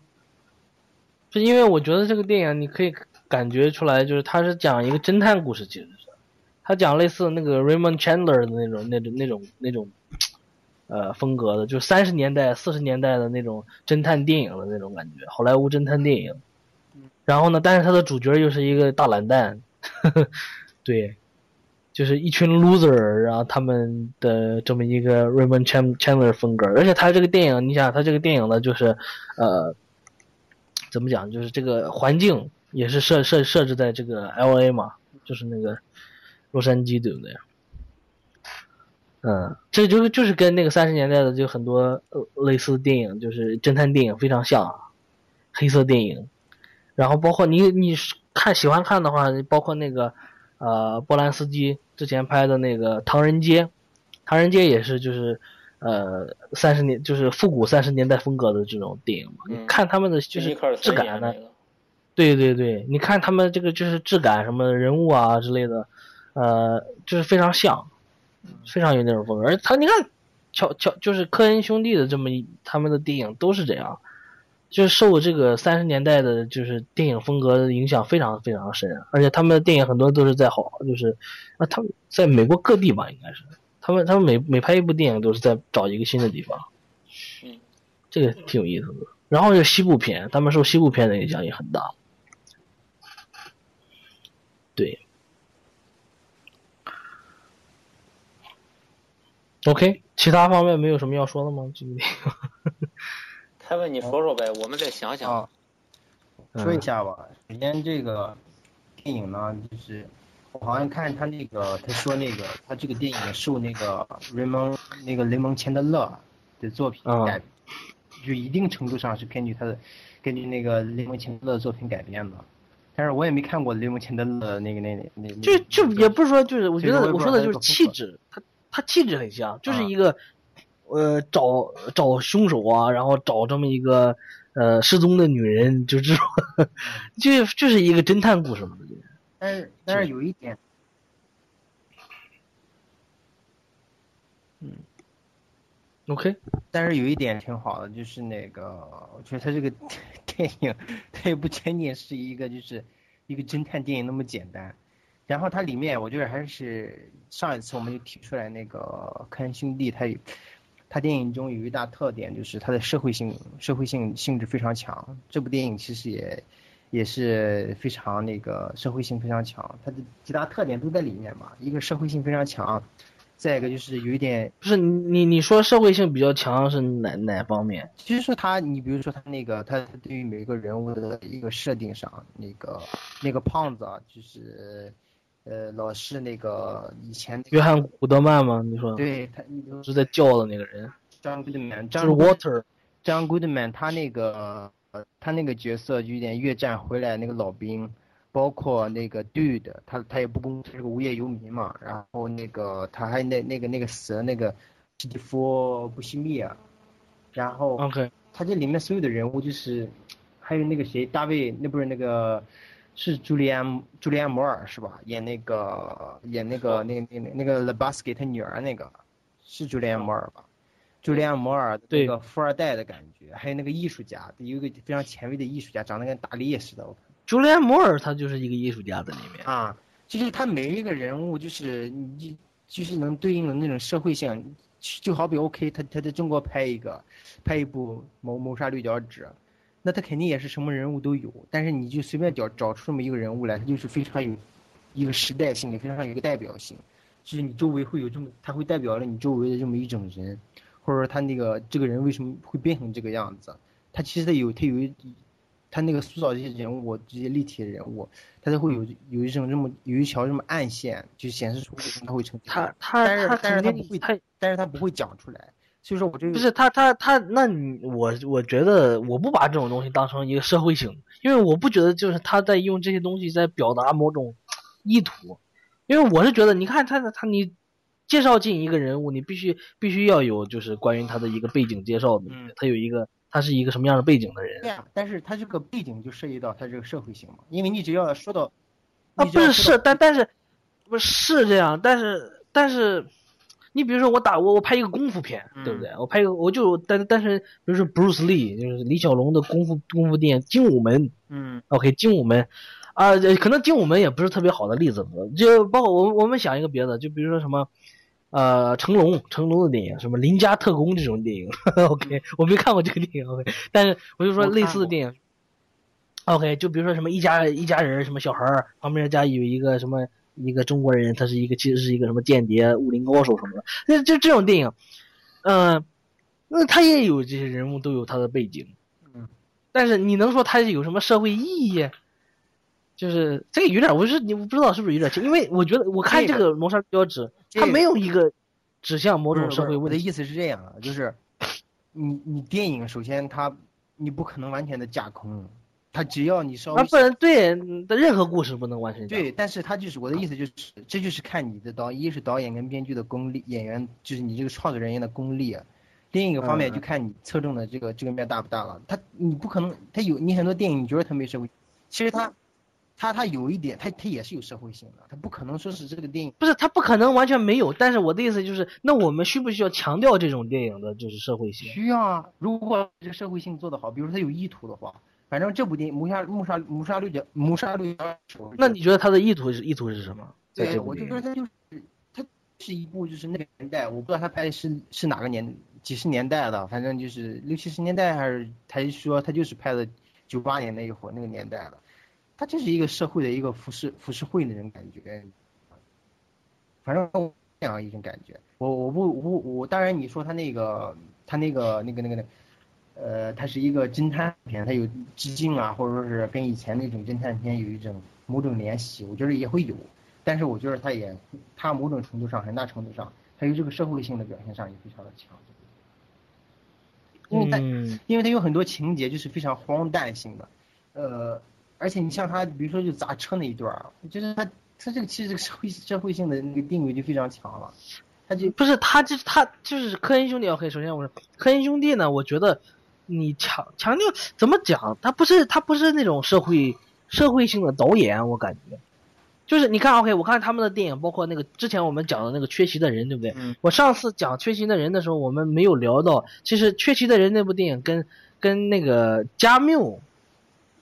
E: 就因为我觉得这个电影你可以感觉出来，就是它是讲一个侦探故事，其实是，它讲类似那个 Raymond Chandler 的那种、那种、那种、那种，呃，风格的，就三十年代、四十年代的那种侦探电影的那种感觉，好莱坞侦探电影。然后呢，但是它的主角又是一个大懒蛋，呵 呵对，就是一群 loser，然后他们的这么一个 Raymond Chan- Chandler 风格，而且他这个电影，你想他这个电影呢，就是呃，怎么讲，就是这个环境也是设设设置在这个 L A 嘛，就是那个洛杉矶，对不对？嗯，这就是就是跟那个三十年代的就很多呃类似的电影，就是侦探电影非常像，黑色电影。然后包括你你是看喜欢看的话，包括那个呃波兰斯基之前拍的那个《唐人街》，《唐人街》也是就是呃三十年就是复古三十年代风格的这种电影嘛。你
G: 嗯
E: 看他们的就是质感呢对对对，你看他们这个就是质感什么人物啊之类的，呃，就是非常像，非常有那种风格。而他你看，乔乔就是科恩兄弟的这么一他们的电影都是这样，就是受这个三十年代的就是电影风格的影响非常非常深，而且他们的电影很多都是在好就是啊他们在美国各地吧应该是，他们他们每每拍一部电影都是在找一个新的地方，
G: 嗯，
E: 这个挺有意思的。然后就西部片，他们受西部片的影响也很大。对。OK，其他方面没有什么要说的吗？这个电影
G: 凯文，你说说呗，我们再想想。
F: 啊，说一下吧。首先，这个电影呢，就是我好像看他那个，他说那个他这个电影受那个雷蒙那个雷蒙钱德勒的作品
E: 嗯
F: 改，就一定程度上是根据他的根据那个雷蒙钱德勒的作品改编的。但是我也没看过雷蒙钱德勒那个那那
E: 就就也不是说就是，我觉得我说的就是气质，他他气质很像，就是
F: 啊
E: 一个呃找找凶手啊，然后找这么一个呃失踪的女人，就这种，就就是一个侦探故事嘛。
F: 但是但是有一点，
E: 嗯，OK，
F: 但是有一点挺好的，就是那个，我觉得他这个 电影，它也不仅仅是一个就是一个侦探电影那么简单。然后它里面，我觉得还是上一次我们就提出来那个科恩兄弟，他他电影中有一大特点，就是他的社会性社会性性质非常强。这部电影其实也也是非常那个社会性非常强，它的几大特点都在里面嘛。一个社会性非常强，再一个就是有一点
E: 不是你你说社会性比较强是哪哪方面？
F: 其实说他，你比如说他那个他对于每个人物的一个设定上，那个那个胖子啊，就是。呃，老是那个以前
E: 约翰古德曼吗？你说
F: 对他
E: 是在叫的那个人
F: ，John Goodman，
E: 就是 Water，John
F: Goodman，他那个他那个角色就有点越战回来那个老兵，包括那个 Dude，他他也不公，他是个无业游民嘛，然后那个他还那那个那个死了那个史蒂夫布西密尔，然后
E: OK，
F: 他这里面所有的人物就是，还有那个谁，大卫，那不是那个。是朱莉安朱莉安摩尔是吧？演那个演那个那那那那个 The Basket 他女儿那个，是朱莉安摩尔吧？朱莉安摩尔那个富二代的感觉，还有那个艺术家，有一个非常前卫的艺术家，长得跟大力似的。
E: 朱莉安摩尔他就是一个艺术家在里面
F: 啊，就是他每一个人物就是你就是能对应的那种社会性，就好比 OK 他他在中国拍一个拍一部谋谋杀绿脚趾。那他肯定也是什么人物都有，但是你就随便找找出这么一个人物来，他就是非常有一个时代性，也非常有一个代表性，就是你周围会有这么，他会代表了你周围的这么一种人，或者说他那个这个人为什么会变成这个样子，他其实他有他有一，他那个塑造这些人物这些立体的人物，他都会有有一种这么有一条这么暗线，就显示出为什么他会成
E: 他他
F: 但是但是他
E: 不
F: 会他但是他不会讲出来。所以说，我这个
E: 不是他他他，那你我我觉得我不把这种东西当成一个社会性，因为我不觉得就是他在用这些东西在表达某种意图，因为我是觉得，你看他他你介绍进一个人物，你必须必须要有就是关于他的一个背景介绍的，他有一个他是一个什么样的背景的人。
F: 对呀，但是他这个背景就涉及到他这个社会性嘛，因为你只要说到
E: 啊不是是，但但是不是这样，但是但是。你比如说我打我我拍一个功夫片，对不对？我拍一个我就但但是比如说 Bruce Lee 就是李小龙的功夫功夫电影《精武门》，
F: 嗯
E: ，OK《精武门》，啊，可能《精武门》也不是特别好的例子，就包括我我们想一个别的，就比如说什么，呃，成龙成龙的电影，什么《邻家特工》这种电影，OK，我没看过这个电影，OK，但是我就说类似的电影，OK，就比如说什么一家一家人什么小孩儿旁边家有一个什么。一个中国人，他是一个其实是一个什么间谍、武林高手什么的，那就这种电影，嗯，那他也有这些人物都有他的背景，
F: 嗯，
E: 但是你能说他有什么社会意义？就是这个有点，我是你不知道是不是有点因为我觉得我看这个《谋杀标志》，它没有一个指向某种社会。
F: 我的意思是这样啊，就是你你电影首先它你不可能完全的架空。他只要你稍微，
E: 啊，不能对的任何故事不能完全
F: 对，但是他就是我的意思就是，这就是看你的导，一是导演跟编剧的功力，演员就是你这个创作人员的功力，另一个方面就看你侧重的这个这个面大不大了。他你不可能，他有你很多电影你觉得他没社会，其实他，他他有一点，他他也是有社会性的，他不可能说是这个电影
E: 不是他不可能完全没有，但是我的意思就是，那我们需不需要强调这种电影的就是社会性？
F: 需要啊，如果这个社会性做得好，比如说他有意图的话。反正这部电影《谋杀谋杀谋杀绿角谋杀绿角》，
E: 那你觉得他的意图是意图是什么？
F: 对，我就觉得他就是他是一部就是那个年代，我不知道他拍的是是哪个年几十年代的，反正就是六七十年代还是还是说他就是拍的九八年那一会儿那个年代的，他就是一个社会的一个浮世浮世绘那种感觉，反正这样一种感觉。我我不我我当然你说他那个他那个那个那个那。呃，它是一个侦探片，它有致敬啊，或者说是跟以前那种侦探片有一种某种联系，我觉得也会有。但是我觉得它也，它某种程度上，很大程度上，它有这个社会性的表现上也非常的强。因为它，因为它有很多情节就是非常荒诞性的，呃，而且你像它，比如说就砸车那一段儿，就是它，它这个其实这个社会社会性的那个定位就非常强了。他就
E: 不是他，就是他就是科恩兄弟。OK，首先我说科恩兄弟呢，我觉得。你强强调怎么讲？他不是他不是那种社会社会性的导演，我感觉。就是你看，OK，我看他们的电影，包括那个之前我们讲的那个《缺席的人》，对不对？
F: 嗯
E: 我上次讲《缺席的人》的时候，我们没有聊到，其实《缺席的人》那部电影跟跟那个加缪，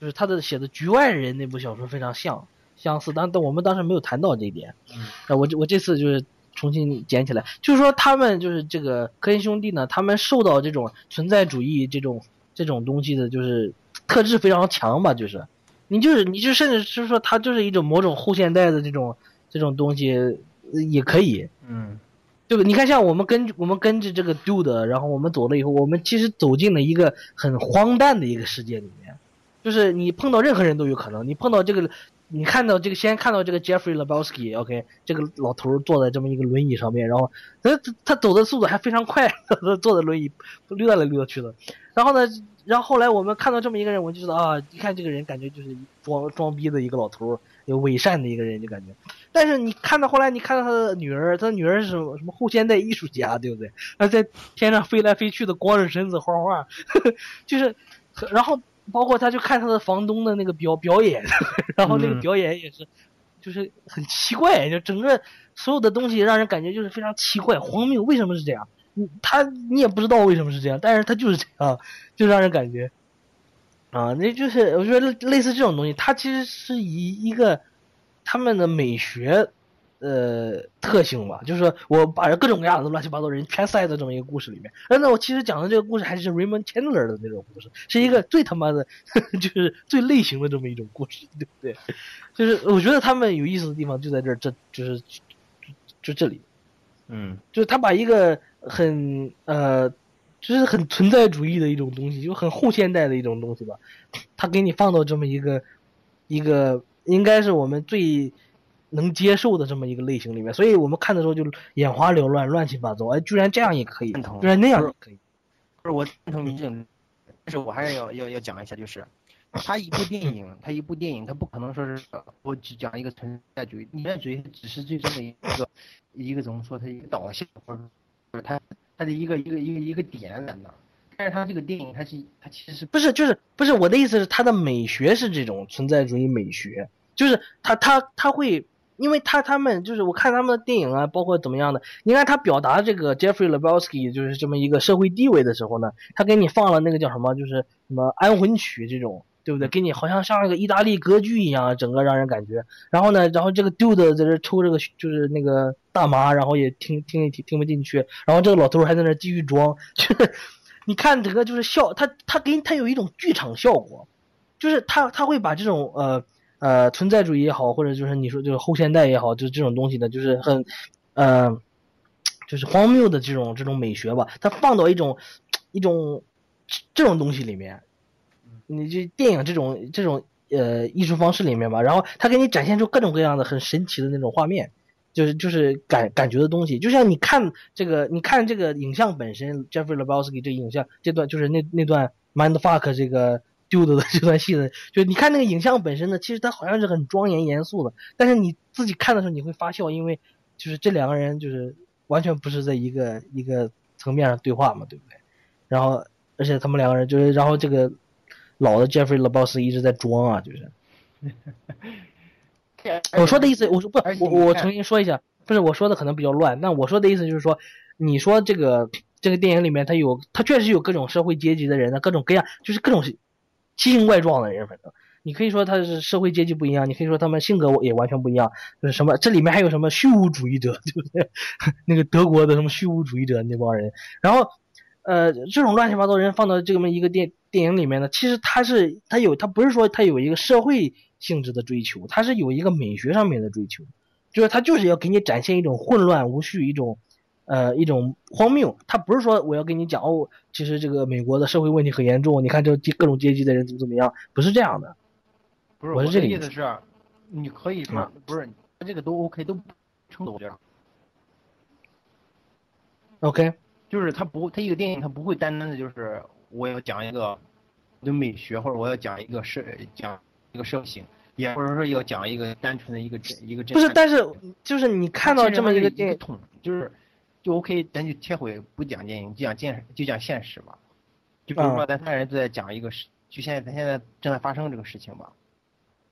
E: 就是他的写的《局外人》那部小说非常像相似，但但我们当时没有谈到这一点。
F: 嗯
E: 呃，我这我这次就是重新捡起来，就是说他们就是这个科恩兄弟呢，他们受到这种存在主义这种这种东西的，就是特质非常强吧，就是。你就是你就甚至是说他就是一种某种后现代的这种这种东西呃也可以，
F: 嗯。
E: 对吧？你看，像我们跟我们跟着这个 dude，然后我们走了以后，我们其实走进了一个很荒诞的一个世界里面，就是你碰到任何人都有可能，你碰到这个，你看到这个先看到这个 Jeffrey Lebowski，OK，、这个老头坐在这么一个轮椅上面，然后他他走的速度还非常快，他坐在轮椅溜达来溜达去的，然后呢，然后后来我们看到这么一个人，我就知道啊，一看这个人感觉就是装装逼的一个老头，有伪善的一个人，就感觉。但是你看到后来，你看到他的女儿，他的女儿是什么什么后现代艺术家，对不对？他在天上飞来飞去的，光着身子画画，呵 呵就是，然后包括他就看他的房东的那个表表演，然后那个
F: 嗯。
E: 表演也是，就是很奇怪，就整个所有的东西让人感觉就是非常奇怪、荒谬，为什么是这样？你他你也不知道为什么是这样，但是他就是这样，就让人感觉，啊，那就是我觉得类似这种东西，它其实是以一个他们的美学，呃，特性吧，就是说我把各种各样的乱七八糟人全塞在这么一个故事里面。而那我其实讲的这个故事还是 Raymond Chandler 的那种故事，是一个最他妈的，就是最类型的这么一种故事，对不对？就是我觉得他们有意思的地方就在这儿，这就是就就这里。
F: 嗯
E: 就是他把一个很呃，就是很存在主义的一种东西，就很后现代的一种东西吧，他给你放到这么一个一个应该是我们最能接受的这么一个类型里面，所以我们看的时候就眼花缭乱、乱七八糟，哎，居然这样也可以，居然那样也可以，
F: 不是我认同你这种，但是我还是要要要讲一下，就是他一部电影，他一部电影，他不可能说是呃我只讲一个存在主义，存在主义只是最终的一个一个怎么说，它一个导向，或者说它它的一个一个一个一个点在那。但是他这个电影，它是它其实
E: 不是就是不是我的意思是他的美学是这种存在主义美学，就是他他他会。因为他他们就是我看他们的电影啊，包括怎么样的，你看他表达这个 Jeffrey Lebowski 就是这么一个社会地位的时候呢，他给你放了那个叫什么，就是什么安魂曲这种，对不对？给你好像像那个意大利歌剧一样，整个让人感觉。然后呢，然后这个 dude 在这抽这个就是那个大麻，然后也听听听听不进去，然后这个老头还在那继续装，就是你看整个就是笑，他他给你他有一种剧场效果，就是他他会把这种呃。呃，存在主义也好，或者就是你说就是后现代也好，就是这种东西呢，就是很，呃，就是荒谬的这种这种美学吧，它放到一种一种这种东西里面，你这电影这种这种呃艺术方式里面吧，然后它给你展现出各种各样的很神奇的那种画面，就是就是感感觉的东西，就像你看这个，你看这个影像本身，Jeffrey Lebowski 这影像这段就是那那段 Mindfuck 这个。丢的这段戏的，就你看那个影像本身呢，其实它好像是很庄严严肃的，但是你自己看的时候你会发笑，因为就是这两个人就是完全不是在一个一个层面上对话嘛，对不对？然后而且他们两个人就是，然后这个老的 Jeffrey LeBos 一直在装啊，就是。我说的意思，我说不，我我重新说一下，不是我说的可能比较乱，但我说的意思就是说，你说这个这个电影里面他有，他确实有各种社会阶级的人呢，各种各样，就是各种。奇形怪状的人，反正你可以说他是社会阶级不一样，你可以说他们性格也完全不一样。就是什么，这里面还有什么虚无主义者，对不对？那个德国的什么虚无主义者那帮人，然后，呃，这种乱七八糟人放到这么一个电电影里面呢，其实他是他有他不是说他有一个社会性质的追求，他是有一个美学上面的追求，就是他就是要给你展现一种混乱无序一种。呃，一种荒谬，他不是说我要跟你讲哦，其实这个美国的社会问题很严重，你看这各种阶级的人怎么怎么样，不是这样的。
F: 不是
E: 我是这个
F: 意思是，你可以说不是这个都 OK 都称我觉得。
E: OK，
F: 就是他不，他一个电影他不会单单的就是我要讲一个的美学，或者我要讲一个社讲一个社会性，也或者说要讲一个单纯的一个一个
E: 不是，但是就是你看到这么一个电
F: 影，就是。就 OK，咱就切回不讲电影，就讲现就讲现实吧。就比如说咱三个人都在讲一个事，就现在咱现在正在发生这个事情吧，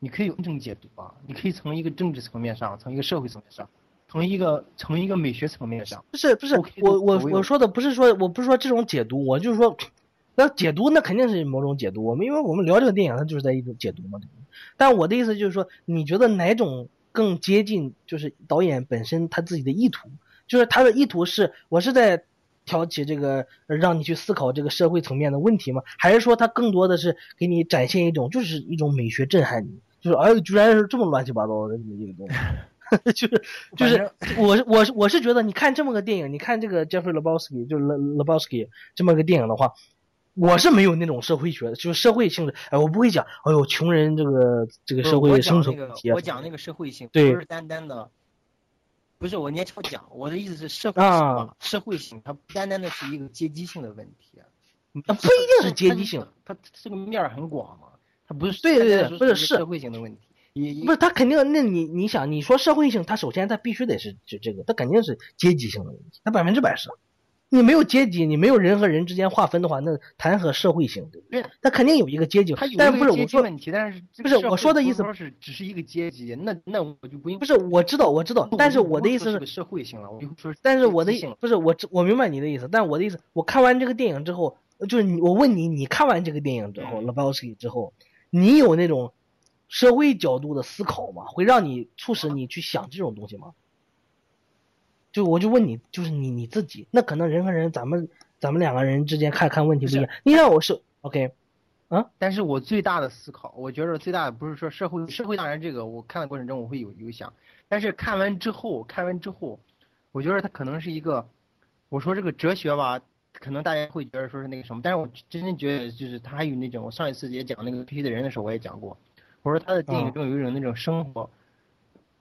F: 你可以用这种解读啊，你可以从一个政治层面上，从一个社会层面上，从一个从一个美学层面上，
E: 不是不是
F: OK
E: 我我
F: 我
E: 说的不是说我不是说这种解读，我就是说，那解读那肯定是某种解读。我们因为我们聊这个电影，它就是在一种解读嘛。但我的意思就是说，你觉得哪种更接近就是导演本身他自己的意图？就是他的意图是我是在挑起这个呃让你去思考这个社会层面的问题吗？还是说他更多的是给你展现一种就是一种美学震撼你？就是哎呦，居然是这么乱七八糟的这么一个东西。就是就是我是我是我是觉得你看这么个电影，你看这个 Jeffrey Lebowski 就是 Le Lebowski 这么个电影的话，我是没有那种社会学的，就是社会性质。哎，我不会讲，哎呦，穷人这个这个社会生存问题啊。
F: 我讲那个社会性，
E: 对
F: 不是单单的，不是我年超讲，我的意思是社会性
E: 啊，
F: 社会性它不单单的是一个阶级性的问题，
E: 那不一定是阶级性，
F: 它它这个面儿很广嘛，它不是
E: 对对对不是是
F: 社会性的问题，也
E: 不是它肯定，那你你想，你说社会性，它首先它必须得是就这个，它肯定是阶级性的问题，它百分之百是。你没有阶级，你没有人和人之间划分的话，那谈何社会性，对不对？
F: 对
E: 他肯定有一个阶级但不是我说，
F: 级问题，但是
E: 不是我说的意思
F: 说是只是一个阶级，那那我就不应
E: 不是我知道我知道，但是我的意思是
F: 社会性了，我就说
E: 但是我的不是我知我明白你的意思，但我的意思，我看完这个电影之后，就是你我问你，你看完这个电影之后
F: 嗯
E: ，Lebowski 之后，你有那种社会角度的思考吗？会让你促使你去想这种东西吗？就我就问你，就是你你自己，那可能人和人，咱们咱们两个人之间看看问题不一样。你让我是 OK，啊？
F: 但是我最大的思考，我觉得最大的不是说社会，社会当然这个我看的过程中我会有有想，但是看完之后，看完之后，我觉得它可能是一个，我说这个哲学吧，可能大家会觉得说是那个什么，但是我真正觉得就是他还有那种，我上一次也讲那个必须的人的时候我也讲过，我说他的电影中有一种那种生活，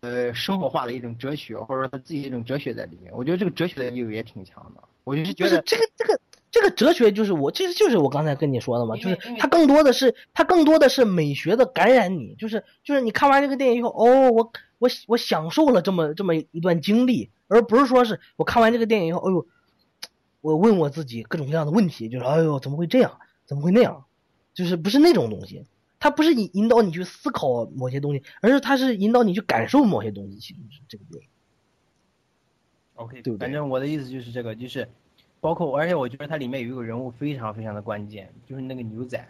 F: 呃，生活化的一种哲学，或者说他自己一种哲学在里面，我觉得这个哲学的意味也挺强的，我就是觉得
E: 就是这个这个这个哲学，就是我其实就是我刚才跟你说的嘛，就是它更多的是它更多的是美学的感染你，就是就是你看完这个电影以后，哦，我我我享受了这么这么一段经历，而不是说是我看完这个电影以后，哎呦，我问我自己各种各样的问题，就是哎呦怎么会这样，怎么会那样，就是不是那种东西，它不是引引导你去思考某些东西，而是它是引导你去感受某些东西，其实是这个电影。
F: OK，
E: 对不对
F: 反正我的意思就是这个，就是包括，而且我觉得它里面有一个人物非常非常的关键，就是那个牛仔，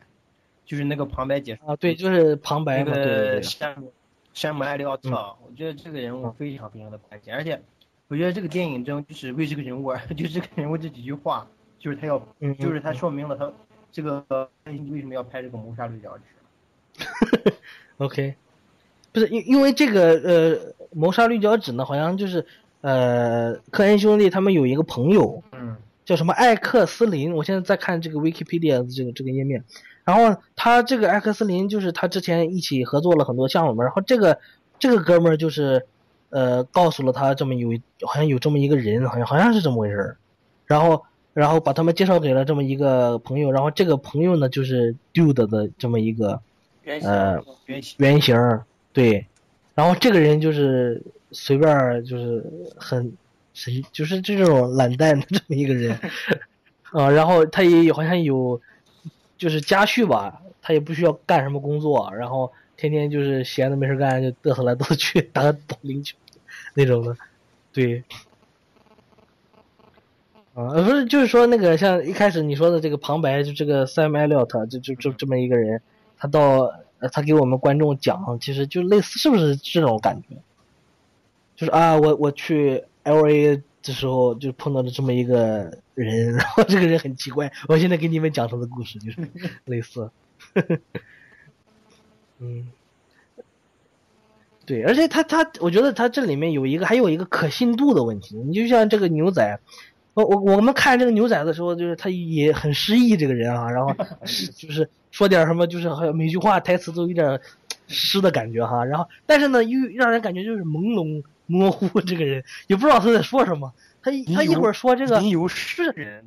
F: 就是那个旁白解说
E: 啊，对，就是旁白
F: 那个。山姆山姆艾利奥特，我觉得这个人物非常非常的关键，而且我觉得这个电影中就是为这个人物而，就这个人物这几句话，就是他要，就是他说明了他这个为什么要拍这个谋杀绿脚趾。
E: OK，不是因因为这个呃谋杀绿脚趾呢，好像就是呃科恩兄弟他们有一个朋友
F: 嗯
E: 叫什么艾克斯林，我现在在看这个 Wikipedia 的这个这个页面，然后他这个艾克斯林就是他之前一起合作了很多项目嘛，然后这个这个哥们儿就是呃告诉了他这么有好像有这么一个人，好像好像是这么回事儿，然后然后把他们介绍给了这么一个朋友，然后这个朋友呢就是 Dude 的这么一个。
G: 原型
E: 呃
F: 原型。
E: 原型儿，对，然后这个人就是随便就是很神就是这种懒蛋的这么一个人，啊，然后他也有好像有就是家训吧，他也不需要干什么工作，然后天天就是闲的没事干就嘚瑟来嘚瑟去 打个保龄球那种的，对。啊，呃不是，就是说那个像一开始你说的这个旁白，就这个 Sam Elliott，就就就这么一个人，他到呃他给我们观众讲，其实就类似是不是这种感觉？就是啊，我我去 L A 的时候就碰到了这么一个人，然后这个人很奇怪，我现在给你们讲他的故事，就是 类似，嗯，对，而且他他，我觉得他这里面有一个还有一个可信度的问题，你就像这个牛仔。我我我们看这个牛仔的时候，就是他也很失意，这个人啊，然后 是就是说点什么，就是每句话台词都有点诗的感觉哈，然后但是呢，又让人感觉就是朦胧模糊，这个人也不知道他在说什么。他一他一会儿说这个
F: 吟游诗人，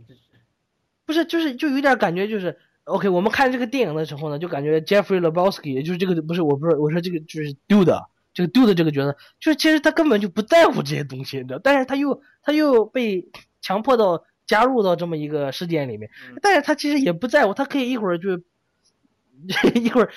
E: 不是，就是就有点感觉，就是 OK。我们看这个电影的时候呢，就感觉 Jeffrey Lebowski，也就是这个不是，我不是我说这个就是 Dude，这个 Dude 这个角色，就是其实他根本就不在乎这些东西，你知道，但是他又他又被强迫到加入到这么一个事件里面，但是他其实也不在乎，他可以一会儿就 一会儿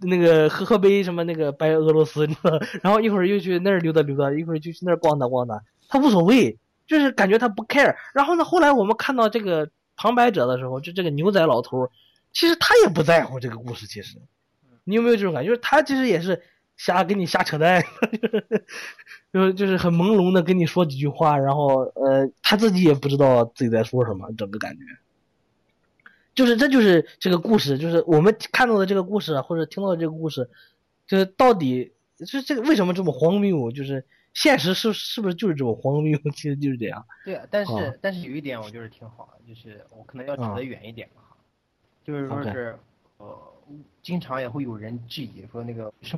E: 那个喝喝杯什么那个白俄罗斯，你知道，然后一会儿又去那儿溜达溜达，一会儿就去那儿逛荡逛荡，他无所谓，就是感觉他不 care。然后呢，后来我们看到这个旁白者的时候，就这个牛仔老头儿，其实他也不在乎这个故事，其实你有没有这种感觉？就是他其实也是瞎跟你瞎扯淡，就是就是很朦胧的跟你说几句话，然后呃他自己也不知道自己在说什么，整个感觉。就是这就是这个故事，就是我们看到的这个故事或者听到的这个故事，就是到底是这个为什么这么荒谬？就是现实是是不是就是这么荒谬？其实就是这样。
F: 对啊，但是、
E: 啊
F: 但是有一点我觉得挺好的，就是我可能要扯得远一点嘛哈，就是说是呃，经常也会有人质疑说那个什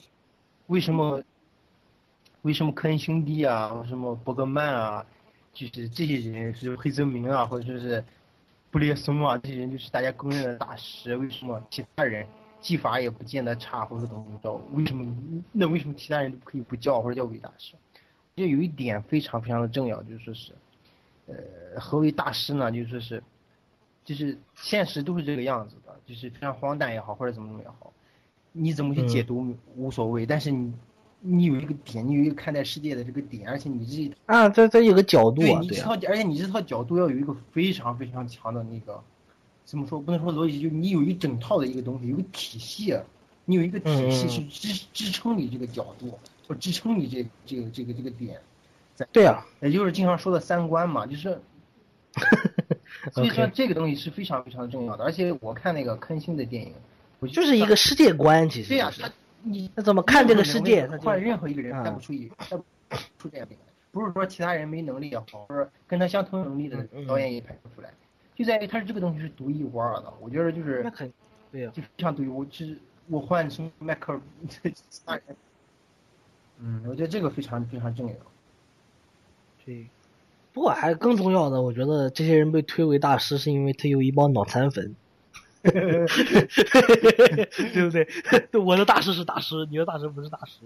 F: 为什么为什么科恩兄弟啊，为什么伯格曼啊，就是这些人是黑泽明啊，或者说是布列松啊，这些人就是大家公认的大师，为什么其他人技法也不见得差，或者怎么怎么着？为什么那为什么其他人都可以不叫或者叫伟大师？就有一点非常非常的重要，就是说是，呃，何为大师呢？就是说是，就是现实都是这个样子的，就是非常荒诞也好，或者怎么怎么也好，你怎么去解读无所谓，但是你你有一个点，你有一个看待世界的这个点，而且你这
E: 啊，这这有个角度
F: 对
E: 啊，对啊，
F: 你这套，而且你这套角度要有一个非常非常强的那个，怎么说不能说逻辑，就你有一整套的一个东西，有个体系，你有一个体系去支支撑你这个角度，或支撑你这这个这个这个点，在
E: 对啊，
F: 也就是经常说的三观嘛，就是，所以说这个东西是非常非常重要的。而且我看那个坑星的电影，我就
E: 就是一个世界观，其实
F: 对呀、
E: 就是。
F: 他你
E: 那怎么看这个世界？他
F: 换任何一个人
E: 啊
F: 拍不出一拍不出这样的，不是说其他人没能力也好，或者跟他相同能力的导演也拍不出来，就在于他这个东西是独一无二的。我觉得就是
E: 那肯对呀、
F: 就非常独一无二，就是我换成迈克尔，其他人，嗯，我觉得这个非常非常重要。
E: 对。不过还更重要的，我觉得这些人被推为大师，是因为他有一帮脑残粉，呵呵呵对不对？我的大师是大师，你的大师不是大师，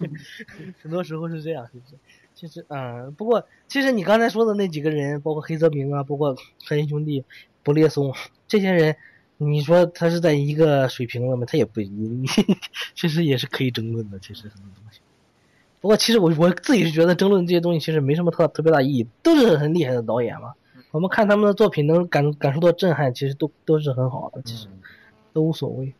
E: 很多时候是这样，是不是？其实，嗯，不过其实你刚才说的那几个人，包括黑泽明啊，包括黑人兄弟、不列松这些人，你说他是在一个水平了吗？他也不，你 你其实也是可以争论的。其实很多东西，不过其实我我自己是觉得争论这些东西其实没什么特特别大意义，都是很厉害的导演嘛。我们看他们的作品能感感受到震撼，其实都都是很好的，其实都无所谓。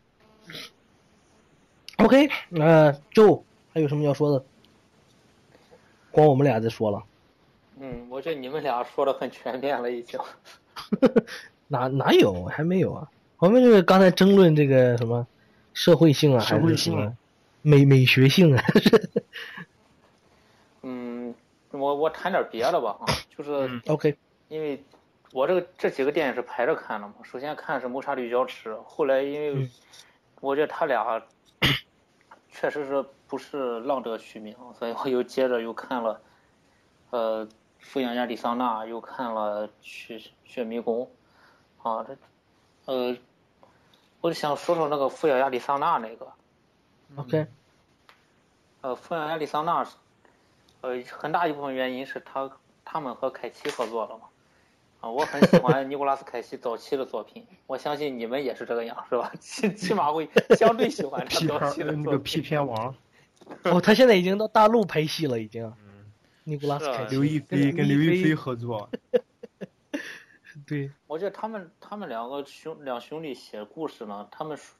E: OK，那、就还有什么要说的？光我们俩在说了，
G: 嗯，我觉得你们俩说的很全面了，已经。
E: 哪哪有还没有啊？我们就是刚才争论这个什么社会性啊，还
F: 社会性
E: 是什么美美学性啊？
G: 嗯，我我谈点别的吧啊，就是、
E: OK，
G: 因为我这个这几个电影是排着看的嘛。首先看是《谋杀绿胶池》，后来因为
E: 嗯
G: 我觉得他俩确实是不是浪得虚名，所以我又接着又看了呃《富养亚利桑那》，又看了《血血迷宫》啊，这呃，我就想说说那个《富养亚利桑那》那个。
E: OK，
G: 呃，富养亚利桑那是，呃，很大一部分原因是他他们和凯奇合作了嘛。啊，我很喜欢尼古拉斯凯奇早期的作品，我相信你们也是这个样，是吧？起起码会 相对喜欢他早期的
F: 那个
G: 作品。
F: 屁片王，
E: 哦，他现在已经到大陆拍戏了，已经。尼古拉斯凯奇，
F: 刘亦菲跟刘亦菲合作，
E: 对，
G: 我觉得他们他们两个兄两兄弟写故事呢，他们说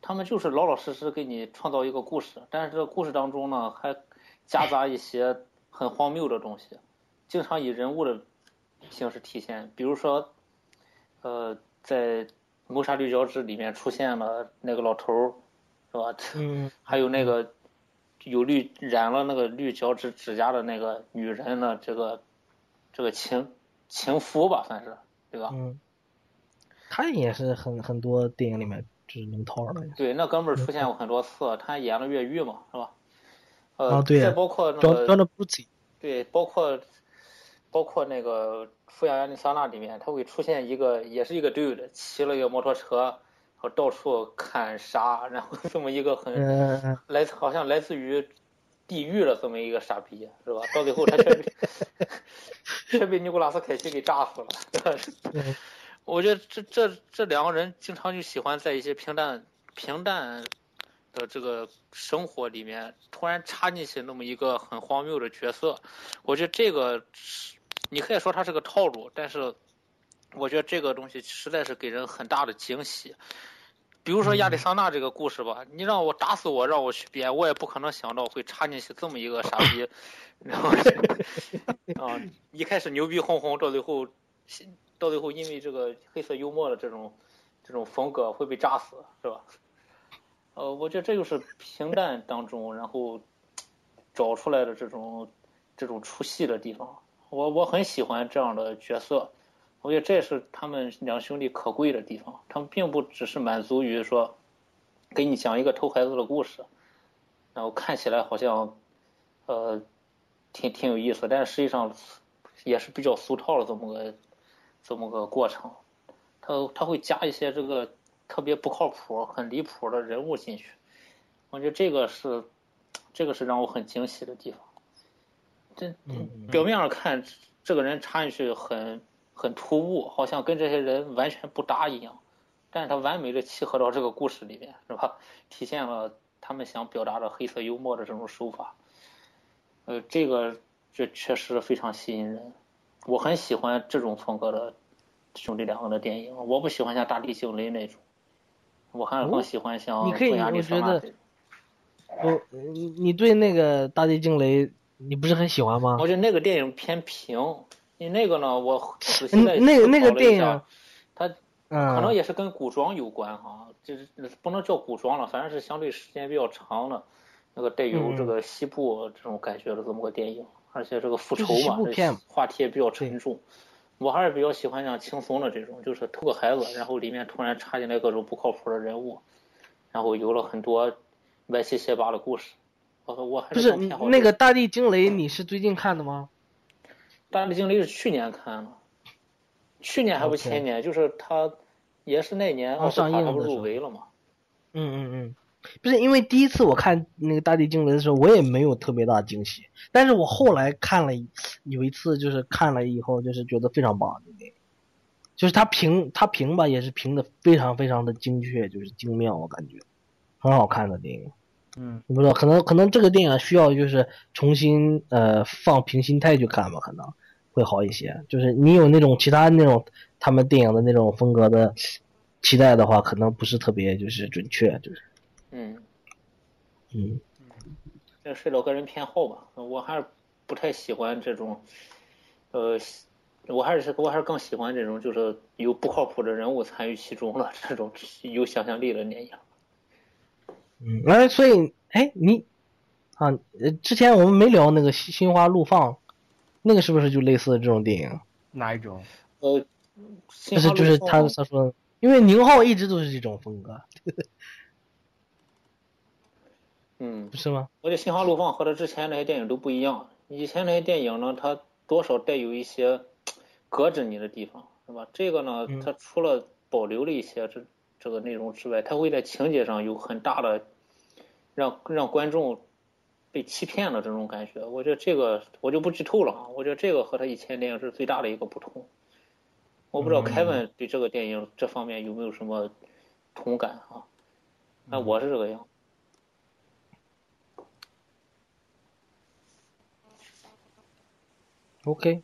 G: 他们就是老老实实给你创造一个故事，但是这个故事当中呢，还夹杂一些很荒谬的东西，经常以人物的形式体现。比如说，呃，在《谋杀绿脚趾》里面出现了那个老头儿，是吧？
E: 嗯，
G: 还有那个有绿染了那个绿脚趾指甲的那个女人的这个这个情情夫吧，算是对吧？
E: 嗯，他也是很很多电影里面就是能套的。
G: 对，那哥们儿出现过很多次，他演了越狱嘛，是吧？呃，
E: 啊对呀
G: 再包括那
E: 装
G: 个
E: 装的不起。
G: 对，包括包括那个《富养亚利桑那》里面，他会出现一个也是一个 dude 骑了一个摩托车，然后到处砍杀，然后这么一个很来自好像来自于地狱的这么一个傻逼，是吧？到最后他却被 却被尼古拉斯凯奇给炸死了。我觉得这这这两个人经常就喜欢在一些平淡平淡的这个生活里面，突然插进去那么一个很荒谬的角色。我觉得这个是你可以说它是个套路，但是我觉得这个东西实在是给人很大的惊喜。比如说亚历桑那这个故事吧，你让我打死我让我去编，我也不可能想到会插进去这么一个傻逼，然后 啊，一开始牛逼哄哄，到最后到最后因为这个黑色幽默的这种这种风格会被炸死，是吧？呃，我觉得这就是平淡当中然后找出来的这种这种出戏的地方，我我很喜欢这样的角色。我觉得这也是他们两兄弟可贵的地方，他们并不只是满足于说给你讲一个偷孩子的故事，然后看起来好像呃挺挺有意思，但是实际上也是比较俗套的这么个这么个过程。他他会加一些这个特别不靠谱、很离谱的人物进去，我觉得这个是这个是让我很惊喜的地方。这表面上看这个人插进去很。很突兀，好像跟这些人完全不搭一样，但是他完美的契合到这个故事里面，是吧？体现了他们想表达的黑色幽默的这种手法。呃，这个这确实非常吸引人，我很喜欢这种风格的兄弟两个的电影。我不喜欢像《大地惊雷》那种，我还是更喜欢像《
E: 你可以，我觉得，我你你对那个《大地惊雷》你不是很喜欢吗？
G: 我觉得那个电影偏平。你那个呢？我仔
E: 细那个那个电影，
G: 它可能也是跟古装有关哈，就是不能叫古装了，反正是相对时间比较长的，那个带有这个西部这种感觉的这么个电影，而且这个复仇嘛，话题也比较沉重。我还是比较喜欢像轻松的这种，就是偷个孩子，然后里面突然插进来各种不靠谱的人物，然后有了很多歪七斜八的故事。我我还
E: 是那个《大地惊雷》，你是最近看的吗？
G: 大地惊雷是去年看的，去年还不前年，就是他也是那年奥斯卡他不入围了嘛。
E: 嗯嗯嗯，不是因为第一次我看那个大地惊雷的时候，我也没有特别大惊喜，但是我后来看了有一次，就是看了以后，就是觉得非常棒，就是他评他评吧，也是评的非常非常的精确，就是精妙，我感觉很好看的电影。
F: 嗯，
E: 不知道，可能可能这个电影需要就是重新呃放平心态去看吧，可能会好一些。就是你有那种其他那种他们电影的那种风格的期待的话，可能不是特别就是准确，就是。
G: 嗯。
E: 嗯。
G: 这是我个人偏好吧，我还是不太喜欢这种，呃，我还是我还是更喜欢这种就是有不靠谱的人物参与其中了这种有想象力的电影。
E: 嗯，哎，所以，哎，你，啊，呃，之前我们没聊那个《心心花怒放》，那个是不是就类似这种电影？
F: 哪一种？
G: 呃，
E: 就是就是他他说，因为宁浩一直都是这种风格。
G: 嗯，
E: 不 是吗？
G: 我觉得《心花怒放》和他之前那些电影都不一样。以前那些电影呢，它多少带有一些 隔着你的地方，是吧？这个呢，它除了保留了一些这。这个内容之外，他会在情节上有很大的让让观众被欺骗了这种感觉。我觉得这个我就不剧透了啊。我觉得这个和他以前电影是最大的一个不同。我不知道凯文对这个电影这方面有没有什么同感啊？那我是这个样。
E: OK，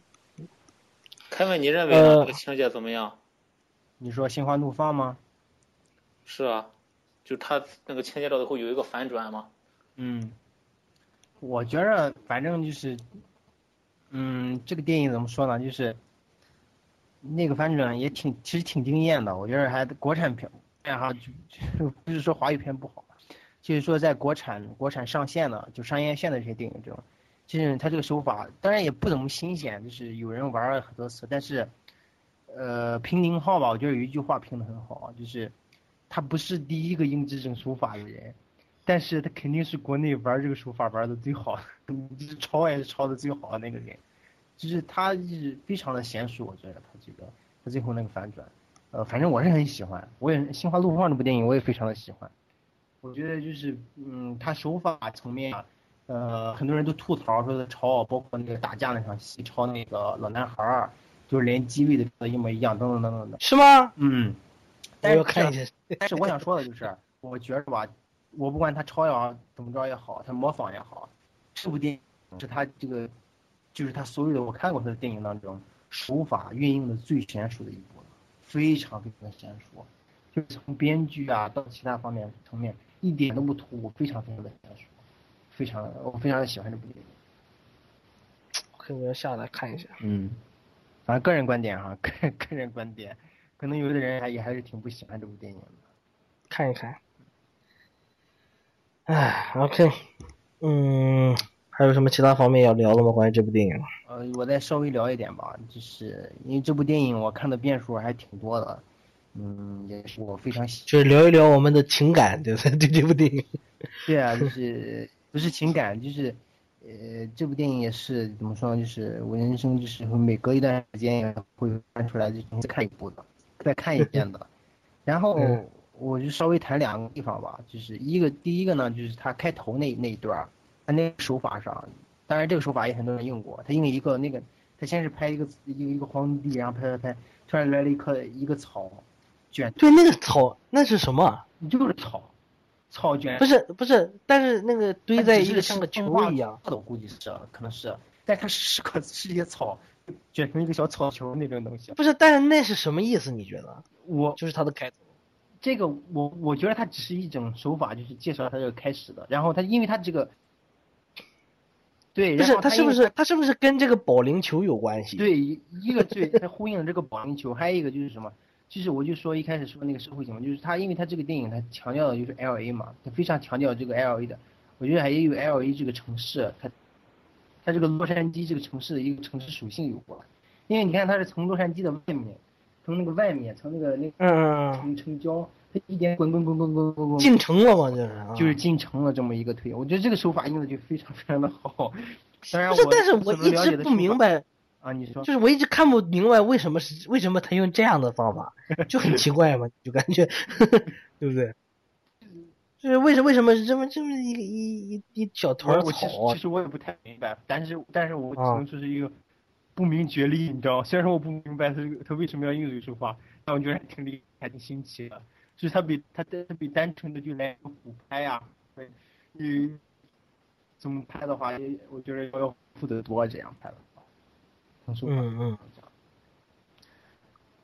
G: 凯文，你认为这个情节怎么样？
F: 你说心花怒放吗？
G: 是啊，就他那个情节到最后有一个反转嘛。
F: 嗯，我觉着反正就是，嗯，这个电影怎么说呢？就是那个反转也挺，其实挺惊艳的。我觉得还国产片，哎哈，就不是说华语片不好，就是说在国产国产上线的，就商业线的这些电影中，其实他这个手法当然也不怎么新鲜，就是有人玩了很多次。但是，呃，平宁浩吧，我觉得有一句话评的很好，就是。他不是第一个用这种手法的人，但是他肯定是国内玩这个手法玩的最好的，就是抄也是抄的最好的那个人，就是他是非常的娴熟，我觉得他这个他最后那个反转，呃，反正我是很喜欢，我也《心花怒放》这部电影我也非常的喜欢，我觉得就是嗯，他手法层面呃，很多人都吐槽说他抄，包括那个打架那场戏抄那个老男孩儿，就是连机位的一模一样，等等等等的。
E: 是吗？
F: 嗯，
E: 我
F: 但是
E: 要看一下。
F: 但是我想说的就是，我觉着吧，我不管他抄也好，怎么着也好，他模仿也好，这部电影是他这个，就是他所有的我看过他的电影当中，手法运用的最娴熟的一部了，非常非常的娴熟，就是从编剧啊到其他方面层面一点都不突兀，非常非常的娴熟，非常我非常的喜欢这部电影。
E: OK，我要下来看一下。
F: 嗯，反正个人观点哈，个人个人观点，可能有的人还也还是挺不喜欢这部电影的。
E: 看一看。唉，OK，嗯，还有什么其他方面要聊的吗？关于这部电影？
F: 呃，我再稍微聊一点吧，就是因为这部电影我看的遍数还挺多的，嗯，也是我非常喜。
E: 就是聊一聊我们的情感，对不对？对这部电影。
F: 对啊，就是不是情感，就是呃，这部电影也是怎么说呢？就是我人生就是每隔一段时间也会翻出来就重新看一部的，再看一遍的。然后
E: 嗯
F: 我就稍微谈两个地方吧，就是一个第一个呢，就是他开头那那一段儿，他那个手法上，当然这个手法也很多人用过，他用一个那个，他先是拍一个一个一个荒地，然后拍拍拍，突然来了一棵一个草，卷，
E: 对，那个草那是什么？
F: 就是草，草卷，
E: 不是不是，但是那个堆在一个像个球一样。
F: 的，我估计是可能是，但它是个是一些草卷成一个小草球那种东西。
E: 不是，但是那是什么意思？你觉得？
F: 我
E: 就是它的开头。
F: 这个我我觉得它只是一种手法，就是介绍它这个开始的。然后它因为它这个，对，
E: 不是，它是不是它是不是跟这个保龄球有关系？
F: 对，一一个对，它呼应了这个保龄球，还有一个就是什么？就是我就说一开始说那个社会情况，就是它因为它这个电影它强调的就是 L A 嘛，它非常强调这个 L A 的，我觉得还有 L A 这个城市，它它这个洛杉矶这个城市的一个城市属性有关，因为你看它是从洛杉矶的外面，从那个外面，从那个那个城城郊，它一点滚滚滚滚滚滚滚，
E: 进城了嘛，就是啊
F: 就是进城了这么一个推，我觉得这个手法用的就非常非常的好。当然
E: 不是，
F: 我
E: 但是我一直不明白，
F: 啊，你说
E: 就是我一直看不明白为什么是为什么他用这样的方法，就很奇怪嘛，就感觉，对不对？就是为什为什么是这么这么一个一一一小团
F: 我我其实
E: 草啊
F: 其？实我也不太明白，但是但是我只
E: 啊
F: 能说是一个不明觉厉，你知道吗？虽然说我不明白他这个他为什么要用这个手法，但我觉得还挺厉害，挺新奇的。就是他比他他比单纯的就来个俯拍呀、对，你怎么拍的话，也我觉得要要富得多，这样拍的话，
E: 嗯嗯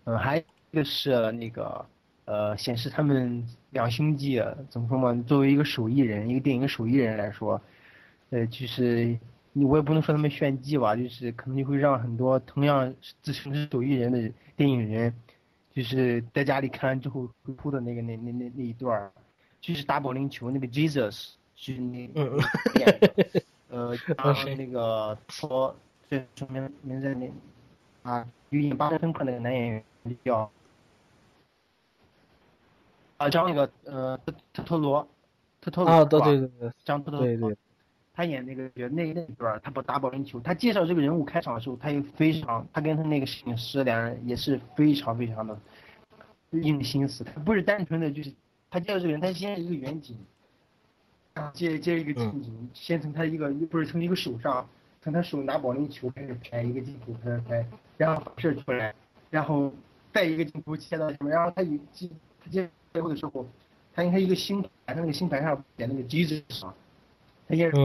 F: 嗯，还有一个是那个呃，显示他们两兄弟啊怎么说嘛？作为一个手艺人，一个电影手艺人来说，呃，就是你我也不能说他们炫技吧，就是可能就会让很多同样是自称是手艺人的电影人，就是在家里看完之后会哭的那个那那那那一段儿，就是打保龄球那个 Jesus，就是那呃，然后
E: 是。
F: 那个说这说明明在那啊，有演八分课那个男演员叫啊，张那个呃特特托罗，特托罗
E: 啊，对对对对？
F: 张特托罗，
E: 对对，
F: 他演那个角那那一段，他不打保龄球，他介绍这个人物开场的时候，他也非常，他跟他那个摄影师两人也是非常非常的用心思，他不是单纯的就是他介绍这个人，他先是一个远景，啊接接一个近景，先从他一个不是从一个手上，从他手拿保龄球开始拍一个镜头拍拍拍，然后反射出来，然后再一个镜头切到什么，然后他有接他接最后的时候，他应该一个星盘，他那个星盘上写那个 Jesus 上。他也是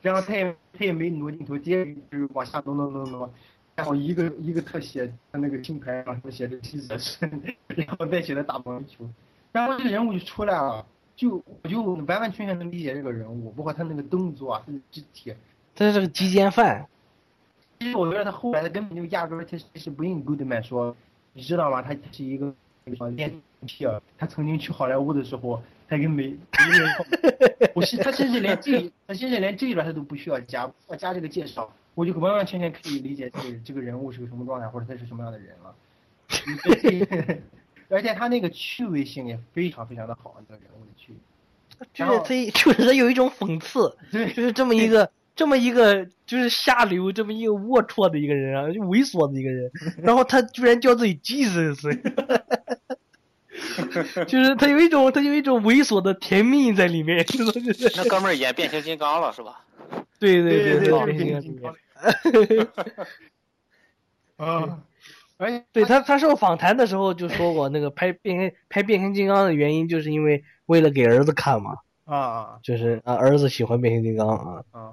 F: 然后他也他也没挪镜头，接着就是往下挪挪挪挪，然后一个一个特写，他那个星盘上写着七色身，然后再写的打棒球，然后这个人物就出来了，就我就完完全全能理解这个人物，包括他那个动作啊，他的肢体。
E: 他是个鸡奸犯。
F: 其实我觉得他后来他根本就压根儿他是不用 Goodman 说，你知道吗？他是一个练皮尔，他曾经去好莱坞的时候，他跟美 美人，我是他甚至连这他甚至连这一段他都不需要加，要加这个介绍，我就完完全全可以理解这个这个人物是个什么状态，或者他是什么样的人了。而且他那个趣味性也非常非常的好，这个人物的趣味。
E: 就是他，就是他有一种讽刺，
F: 对，
E: 就是这么一个这么一个就是下流这么一个龌龊的一个人啊，就猥琐的一个人，然后他居然叫自己 Jesus，就是他有一种他有一种猥琐的甜蜜在里面，
G: 那哥们儿演变形金刚了是吧？
E: 对对
F: 对
E: 对，
F: 对
E: 变形金刚
F: 啊，而且
E: 对他，他受访谈的时候就说过，那个拍变形拍变形金刚的原因，就是因为为了给儿子看嘛，
F: 啊啊。
E: 就是啊，儿子喜欢变形金刚啊。
F: 啊！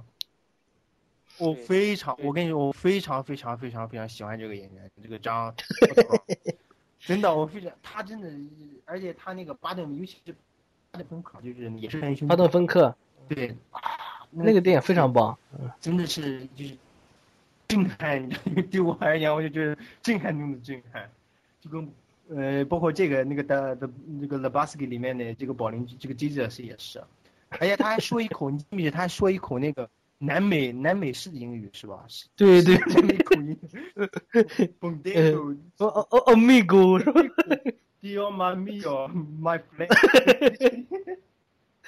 F: 我非常，我跟你说，我非常非常非常非常喜欢这个演员，这个张，真的，我非常，他真的，而且他那个巴顿，尤其是巴顿芬克，就是也是
E: 巴顿芬克
F: 对啊，
E: 那个电影非常棒，
F: 真的是就是震撼，你知道对我而言，我就觉得震撼中的震撼，就跟呃，包括这个那个的的那个 The Basket 里面的这个保龄这个机智是也是，而且他还说一口，你记不记得他还说一口那个南美南美式的英语是吧？是
E: 对对
F: 南美口音 d e o
E: 哦哦哦，Amigo 是吧？
F: Dio my mio my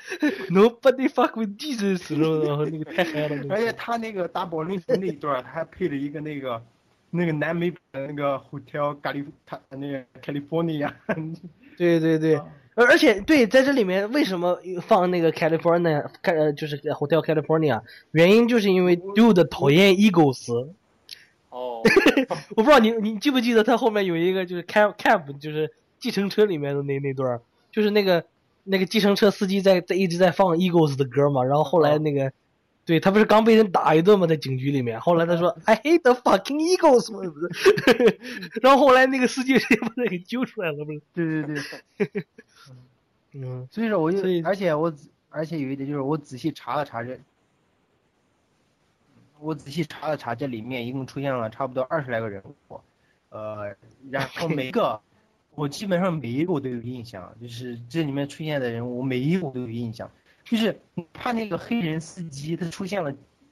E: friend，Nobody fuck with Jesus，是吧？然后那个太嗨了，
F: 而且。他那个打保龄球那一段，他还配了一个那个那个南美那个 Hotel 咖喱，他那个 California，
E: 对对对，而而且对，在这里面为什么放那个 California，呃，就是 Hotel California，原因就是因为 Dude 讨厌 Eagles。
G: 哦，
E: 我不知道你你记不记得他后面有一个就是 cab cab 就是计程车里面的那那段儿，就是那个那个计程车司机在在一直在放 Eagles 的歌嘛，然后后来那个。对他不是刚被人打一顿吗？在警局里面，后来他说 I hate the fucking Eagles，嘛不是，然后后来那个司机直接把他给揪出来了，不是？
F: 对对对，
E: 嗯，
F: 所以说我就，而且我仔而且有一点就是我仔细查了查这，我仔细查了查这里面一共出现了差不多二十来个人物，呃，然后每个 我基本上每一个我都有印象，就是这里面出现的人物，我每一个我都有印象，就是怕那个黑人司机他出现了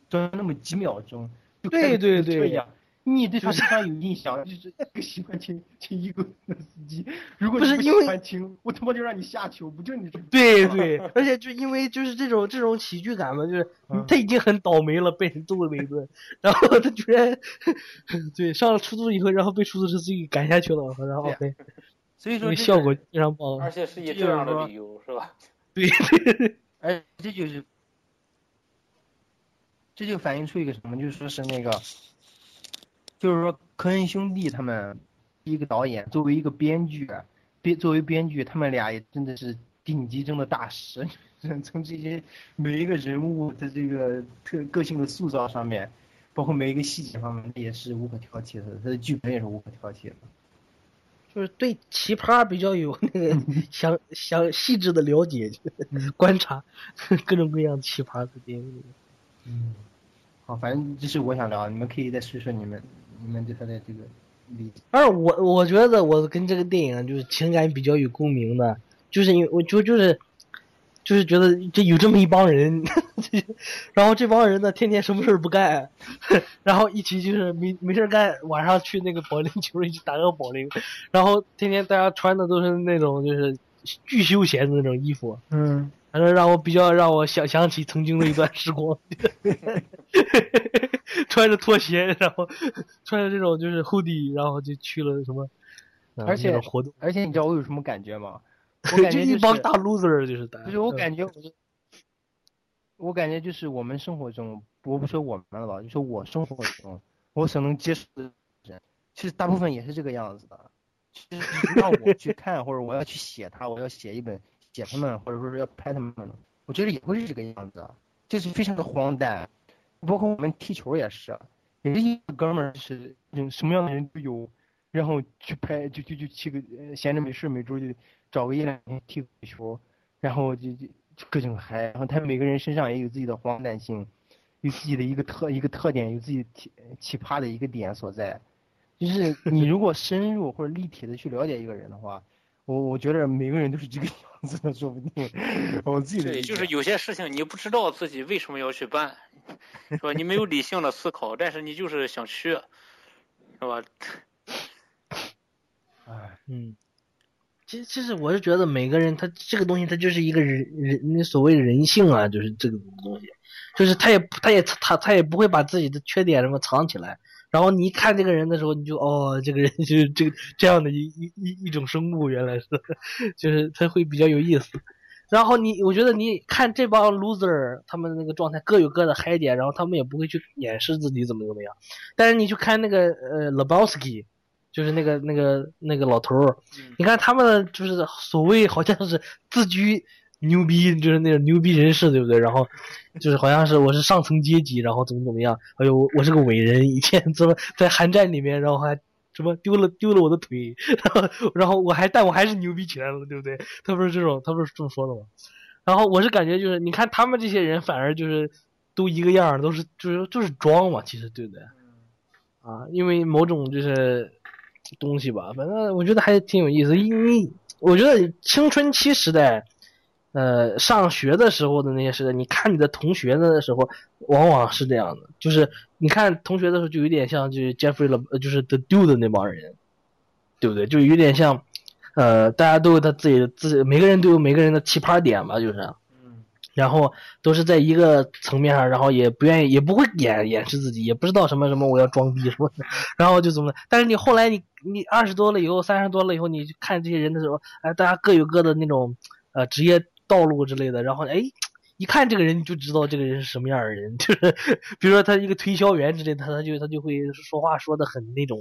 F: 短短那么几秒钟，就
E: 对对对
F: 这样。你对他非常有印象，就是喜欢听听一个的司机。如果不
E: 是因为
F: 欢听，我他妈就让你下球，不就你这？
E: 对对，而且就因为就是这种这种喜剧感嘛，就是
F: 嗯
E: 他已经很倒霉了，被人揍了一顿，然后他居然对上了出租以后，然后被出租车司机给赶下去了，然后
F: 对
E: 对，
F: 所以说这
E: 个效果非常棒
G: 而。且是以这样的理由是吧？
E: 对，
F: 哎，这就是，这就反映出一个什么，就说是那个，就是说科恩兄弟他们一个导演作为一个编剧，编作为编剧，他们俩也真的是顶级中的大师。从这些每一个人物的这个特个性的塑造上面，包括每一个细节方面，也是无可挑剔的。他的剧本也是无可挑剔的。
E: 就是对奇葩比较有那个 详详细致的了解，就是 观察 各种各样奇葩的电影。
F: 嗯，好，反正这是我想聊，你们可以再说说你们你们对他的这个理解。
E: 而我我觉得我跟这个电影就是情感比较有共鸣的，就是因为我就就是就是觉得这有这么一帮人，然后这帮人呢天天什么事儿不干，然后一起就是没没事儿干，晚上去那个保龄球一起打个保龄，然后天天大家穿的都是那种就是巨休闲的那种衣服，
F: 嗯，
E: 反正让我比较让我想想起曾经的一段时光，穿着拖鞋，然后穿着这种就是 hoodie，然后就去了什么，呃
F: 而且
E: 活动，
F: 而且你知道我有什么感觉吗？我
E: 就
F: 感觉是
E: 一帮大 loser，就是大家
F: 就是我感觉我就，我感觉就是我们生活中，我不说我们了吧，就说我生活中我所能接触的人，其实大部分也是这个样子的。其实让我去看或者我要去写他，我要写一本写他们，或者说是要拍他们，我觉得也会是这个样子，就是非常的荒诞。包括我们踢球也是，也是一个哥们儿，是什么样的人都有，然后去拍就就就去个呃闲着没事每周就找个一两天踢个球，然后就就就各种嗨，然后他每个人身上也有自己的荒诞性，有自己的一个特一个特点，有自己奇奇葩的一个点所在。就是你如果深入或者立体的去了解一个人的话，我我觉得每个人都是这个样子的，说不定。我自己的
G: 对，就是有些事情你不知道自己为什么要去办，是吧？你没有理性的思考，但是你就是想去，是吧？
F: 唉，
E: 嗯，其实其实我是觉得每个人他这个东西他就是一个人人那所谓人性啊，就是这个东西，就是他也他也他他也不会把自己的缺点什么藏起来，然后你一看这个人的时候，你就哦，这个人就是这个这样的一一一一种生物，原来是，就是他会比较有意思。然后你，我觉得你看这帮 loser，他们那个状态各有各的嗨点，然后他们也不会去掩饰自己怎么怎么样。但是你去看那个呃 Lebowski，就是那个那个那个老头儿，你看他们就是所谓好像是自居牛逼，就是那种牛逼人士，对不对？然后就是好像是我是上层阶级，然后怎么怎么样，哎呦我我是个伟人，以前怎么在寒战里面，然后还。什么丢了丢了我的腿，然后然后我还但我还是牛逼起来了，对不对？他不是这种，他不是这么说的吗？然后我是感觉就是，你看他们这些人反而就是都一个样儿，都是就是就是装嘛，其实对不对？啊，因为某种就是东西吧，反正我觉得还挺有意思。因为我觉得青春期时代，呃，上学的时候的那些时代，你看你的同学的时候，往往是这样的，就是你看同学的时候，就有点像就是 Jeffrey 了，就是 The Dude 那帮人，对不对？就有点像，呃，大家都有他自己的自，每个人都有每个人的奇葩点吧，就是。然后都是在一个层面上，然后也不愿意，也不会掩掩饰自己，也不知道什么什么我要装逼什么的，然后就怎么。但是你后来你你二十多了以后，三十多了以后，你看这些人的时候，哎，大家各有各的那种呃职业道路之类的，然后哎，一看这个人你就知道这个人是什么样的人，就是比如说他一个推销员之类的，他就他就会说话说的很那种。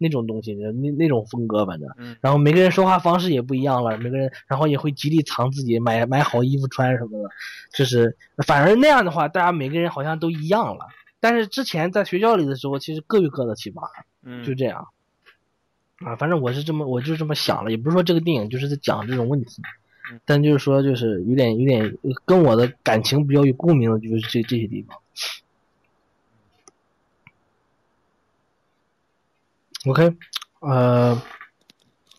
E: 那种东西，那那种风格，反正，然后每个人说话方式也不一样了，每个人，然后也会极力藏自己，买买好衣服穿什么的，就是反而那样的话，大家每个人好像都一样了。但是之前在学校里的时候，其实各有各的奇葩，
G: 嗯，
E: 就这样。啊，反正我是这么，我就这么想了，也不是说这个电影就是在讲这种问题，但就是说，就是有点有点跟我的感情比较有共鸣的，就是这这些地方。OK，呃，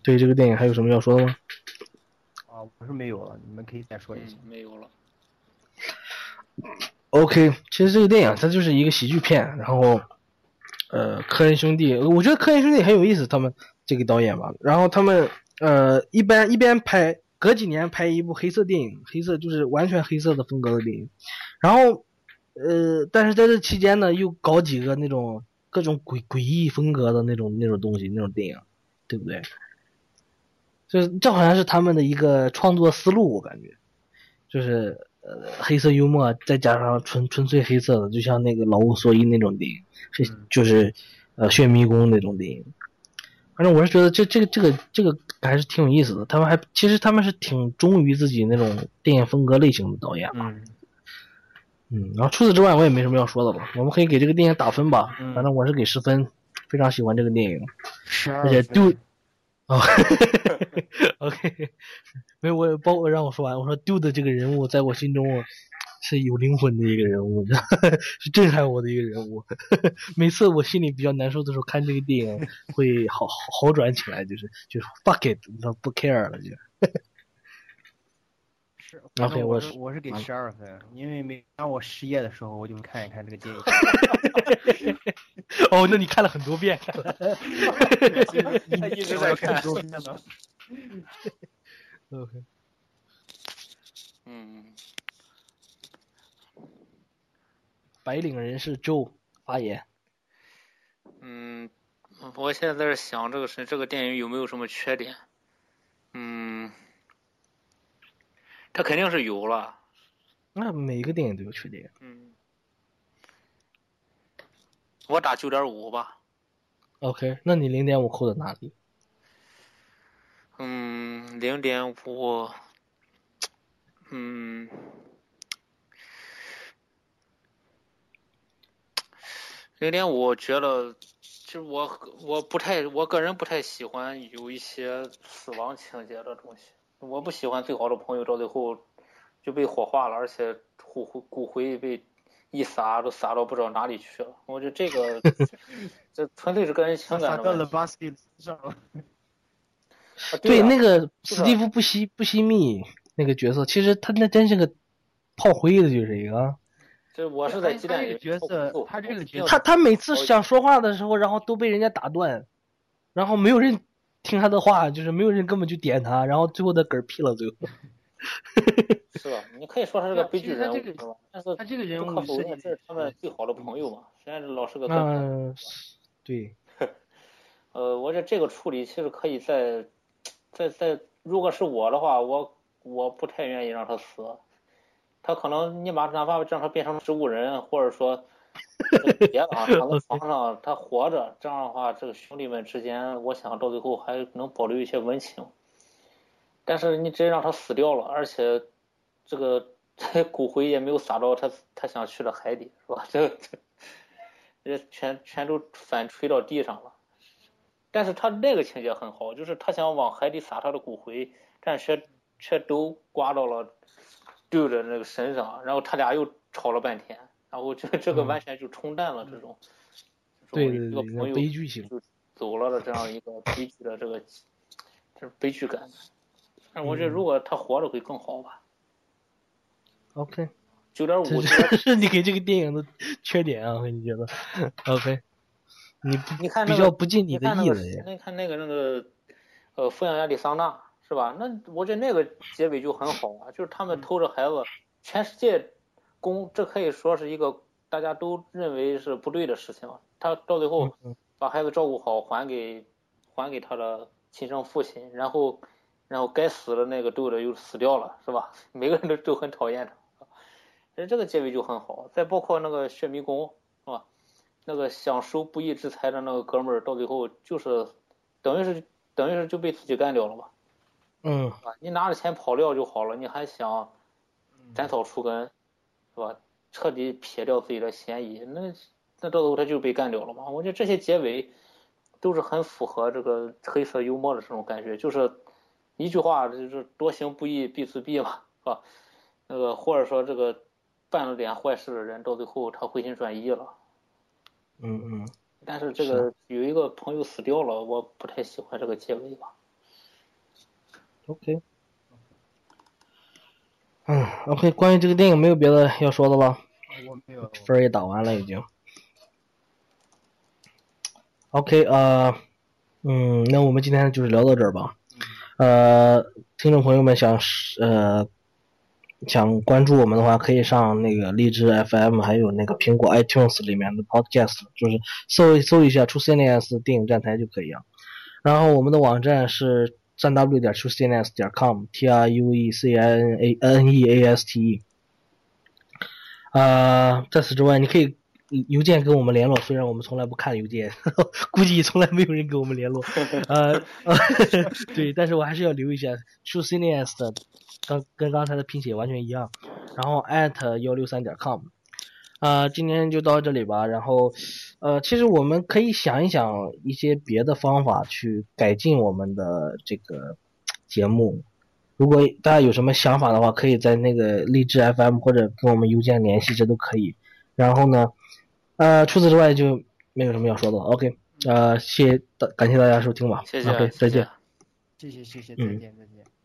E: 对这个电影还有什么要说的吗？
F: 啊，我是没有了，你们可以再说一下。
G: 没有了。
E: OK，其实这个电影它就是一个喜剧片，然后，呃，科恩兄弟，我觉得科恩兄弟很有意思，他们这个导演吧，然后他们呃一般一边拍，隔几年拍一部黑色电影，黑色就是完全黑色的风格的电影，然后呃，但是在这期间呢，又搞几个那种各种诡诡异风格的那种那种东西，那种电影，对不对？就是这好像是他们的一个创作思路，我感觉，就是呃黑色幽默再加上纯纯粹黑色的，就像那个老无所依那种电影，是就是呃炫迷宫那种电影。反正我是觉得这这个这个这个还是挺有意思的。他们还其实他们是挺忠于自己那种电影风格类型的导演吧。
G: 嗯
E: 嗯，然后除此之外我也没什么要说的了。我们可以给这个电影打分吧。
G: 嗯
E: 反正我是给十分，非常喜欢这个电影。
F: 十二
E: 而且哦，OK，没有我包括让我说完，我说 dude 这个人物在我心中是有灵魂的一个人物，是震撼我的一个人物。每次我心里比较难受的时候，看这个电影会好好好转起来，就是就是 fuck it，你不 care 了就。
F: 是
E: OK，我是
F: 我我是给
E: 完
F: 十二分，因为每当我失业的时候，我就看一看这个电影。
E: 哦，那你看了很多遍，
G: 一直在看。
E: OK，
G: 嗯，
E: 白领人士 Joe 发言。
G: 嗯，我现在在这想这个是这个电影有没有什么缺点？嗯，它肯定是有了。
E: 那每个电影都有缺点。
G: 嗯，我打九点五吧。
E: OK，那你零点五扣在哪里？
G: 嗯，零点五，嗯，零点五，我觉得，其实我我不太，我个人不太喜欢有一些死亡情节的东西。我不喜欢最好的朋友到最后就被火化了，而且骨灰骨灰被一撒都撒到不知道哪里去了。我觉得这个 这纯粹是个人情感
F: 撒到了
G: 的问题。
F: 巴斯蒂上了。
G: 啊
E: 对，
G: 啊
E: 那个史蒂夫布希布希密那个角色，其实他那真是个炮灰的，就是一个。
G: 这我是在鸡蛋里
F: 他这个角色他这个角色
E: 他他每次想说话的时候，然后都被人家打断，然后没有人听他的话，就是没有人根本就点他，然后最后他嗝屁了，最后。
G: 是吧？你可以说他是个悲剧人物，是吧？但是
F: 他这个人物
G: 不可否认，
F: 设计的
G: 这是他们最好的朋友嘛。虽然是老是个
E: 嗯，对，
G: 呃，我觉得这个处理其实可以在，在在，如果是我的话，我我不太愿意让他死，他可能你把哪怕让他变成植物人，或者说别的啊，躺在床上他活着，这样的话，这个兄弟们之间，我想到最后还能保留一些温情。但是你直接让他死掉了，而且这个这骨灰也没有撒到他他想去的海底，是吧？这这。这全全都反吹到地上了，但是他那个情节很好，就是他想往海底撒他的骨灰，但却却都刮到了丢的那个身上，然后他俩又吵了半天，然后这这个完全就冲淡了这种，
E: 对对
G: 对，
E: 悲剧性
G: 就走了的这样一个悲剧的这个，这是悲剧感。但我觉得如果他活着会更好吧。
E: OK。
G: 九点五，这
E: 是你给这个电影的缺点啊！你觉得？OK，你
G: 你看
E: 比较不尽你的意
G: 思。你看那个那个呃，抚养亚利桑那是吧？那我觉得那个结尾就很好啊，就是他们偷着孩子，全世界公，这可以说是一个大家都认为是不对的事情。他到最后把孩子照顾好，还给还给他的亲生父亲，然后然后该死的那个豆的又死掉了，是吧？每个人都都很讨厌他。其实这个结尾就很好，再包括那个血迷宫，是吧？那个想收不义之财的那个哥们儿，到最后就是等于是等于是就被自己干掉了吧？
E: 嗯，
G: 你拿着钱跑掉就好了，你还想斩草除根，是吧？彻底撇掉自己的嫌疑，那那到最后他就被干掉了嘛？我觉得这些结尾都是很符合这个黑色幽默的这种感觉，就是一句话就是多行不义必自毙嘛，是吧？那个或者说这个。办了点坏事的人，到最后他回心转意了。
E: 嗯嗯。
G: 但是这个有一个朋友死掉了，我不太喜欢这个结尾吧。
E: OK。嗯，OK，关于这个电影没有别的要说的了。
F: 我没有。
E: 分也打完了已经。OK，呃，嗯，那我们今天就是聊到这儿吧。呃，听众朋友们想呃。想关注我们的话，可以上那个荔枝 FM，还有那个苹果 iTunes 里面的 Podcast，就是搜搜一下 TrueCNS 电影站台就可以了。然后我们的网站是三 w 点 TrueCNS 点 com，T R U E C I N A N E A S T E。啊，在此之外，你可以邮件跟我们联络，虽然我们从来不看邮件，估计从来没有人跟我们联络。呃，对，但是我还是要留一下 TrueCNS 的。跟跟刚才的拼写完全一样，然后 at 幺六三点 com，啊，今天就到这里吧。然后，呃，其实我们可以想一想一些别的方法去改进我们的这个节目。如果大家有什么想法的话，可以在那个励志 FM 或者跟我们邮件联系，这都可以。然后呢，呃，除此之外就没有什么要说的了。OK，呃，谢谢大，感谢大家收听吧。
G: 谢谢
E: ，OK，再见。
F: 谢谢谢谢，再见再见。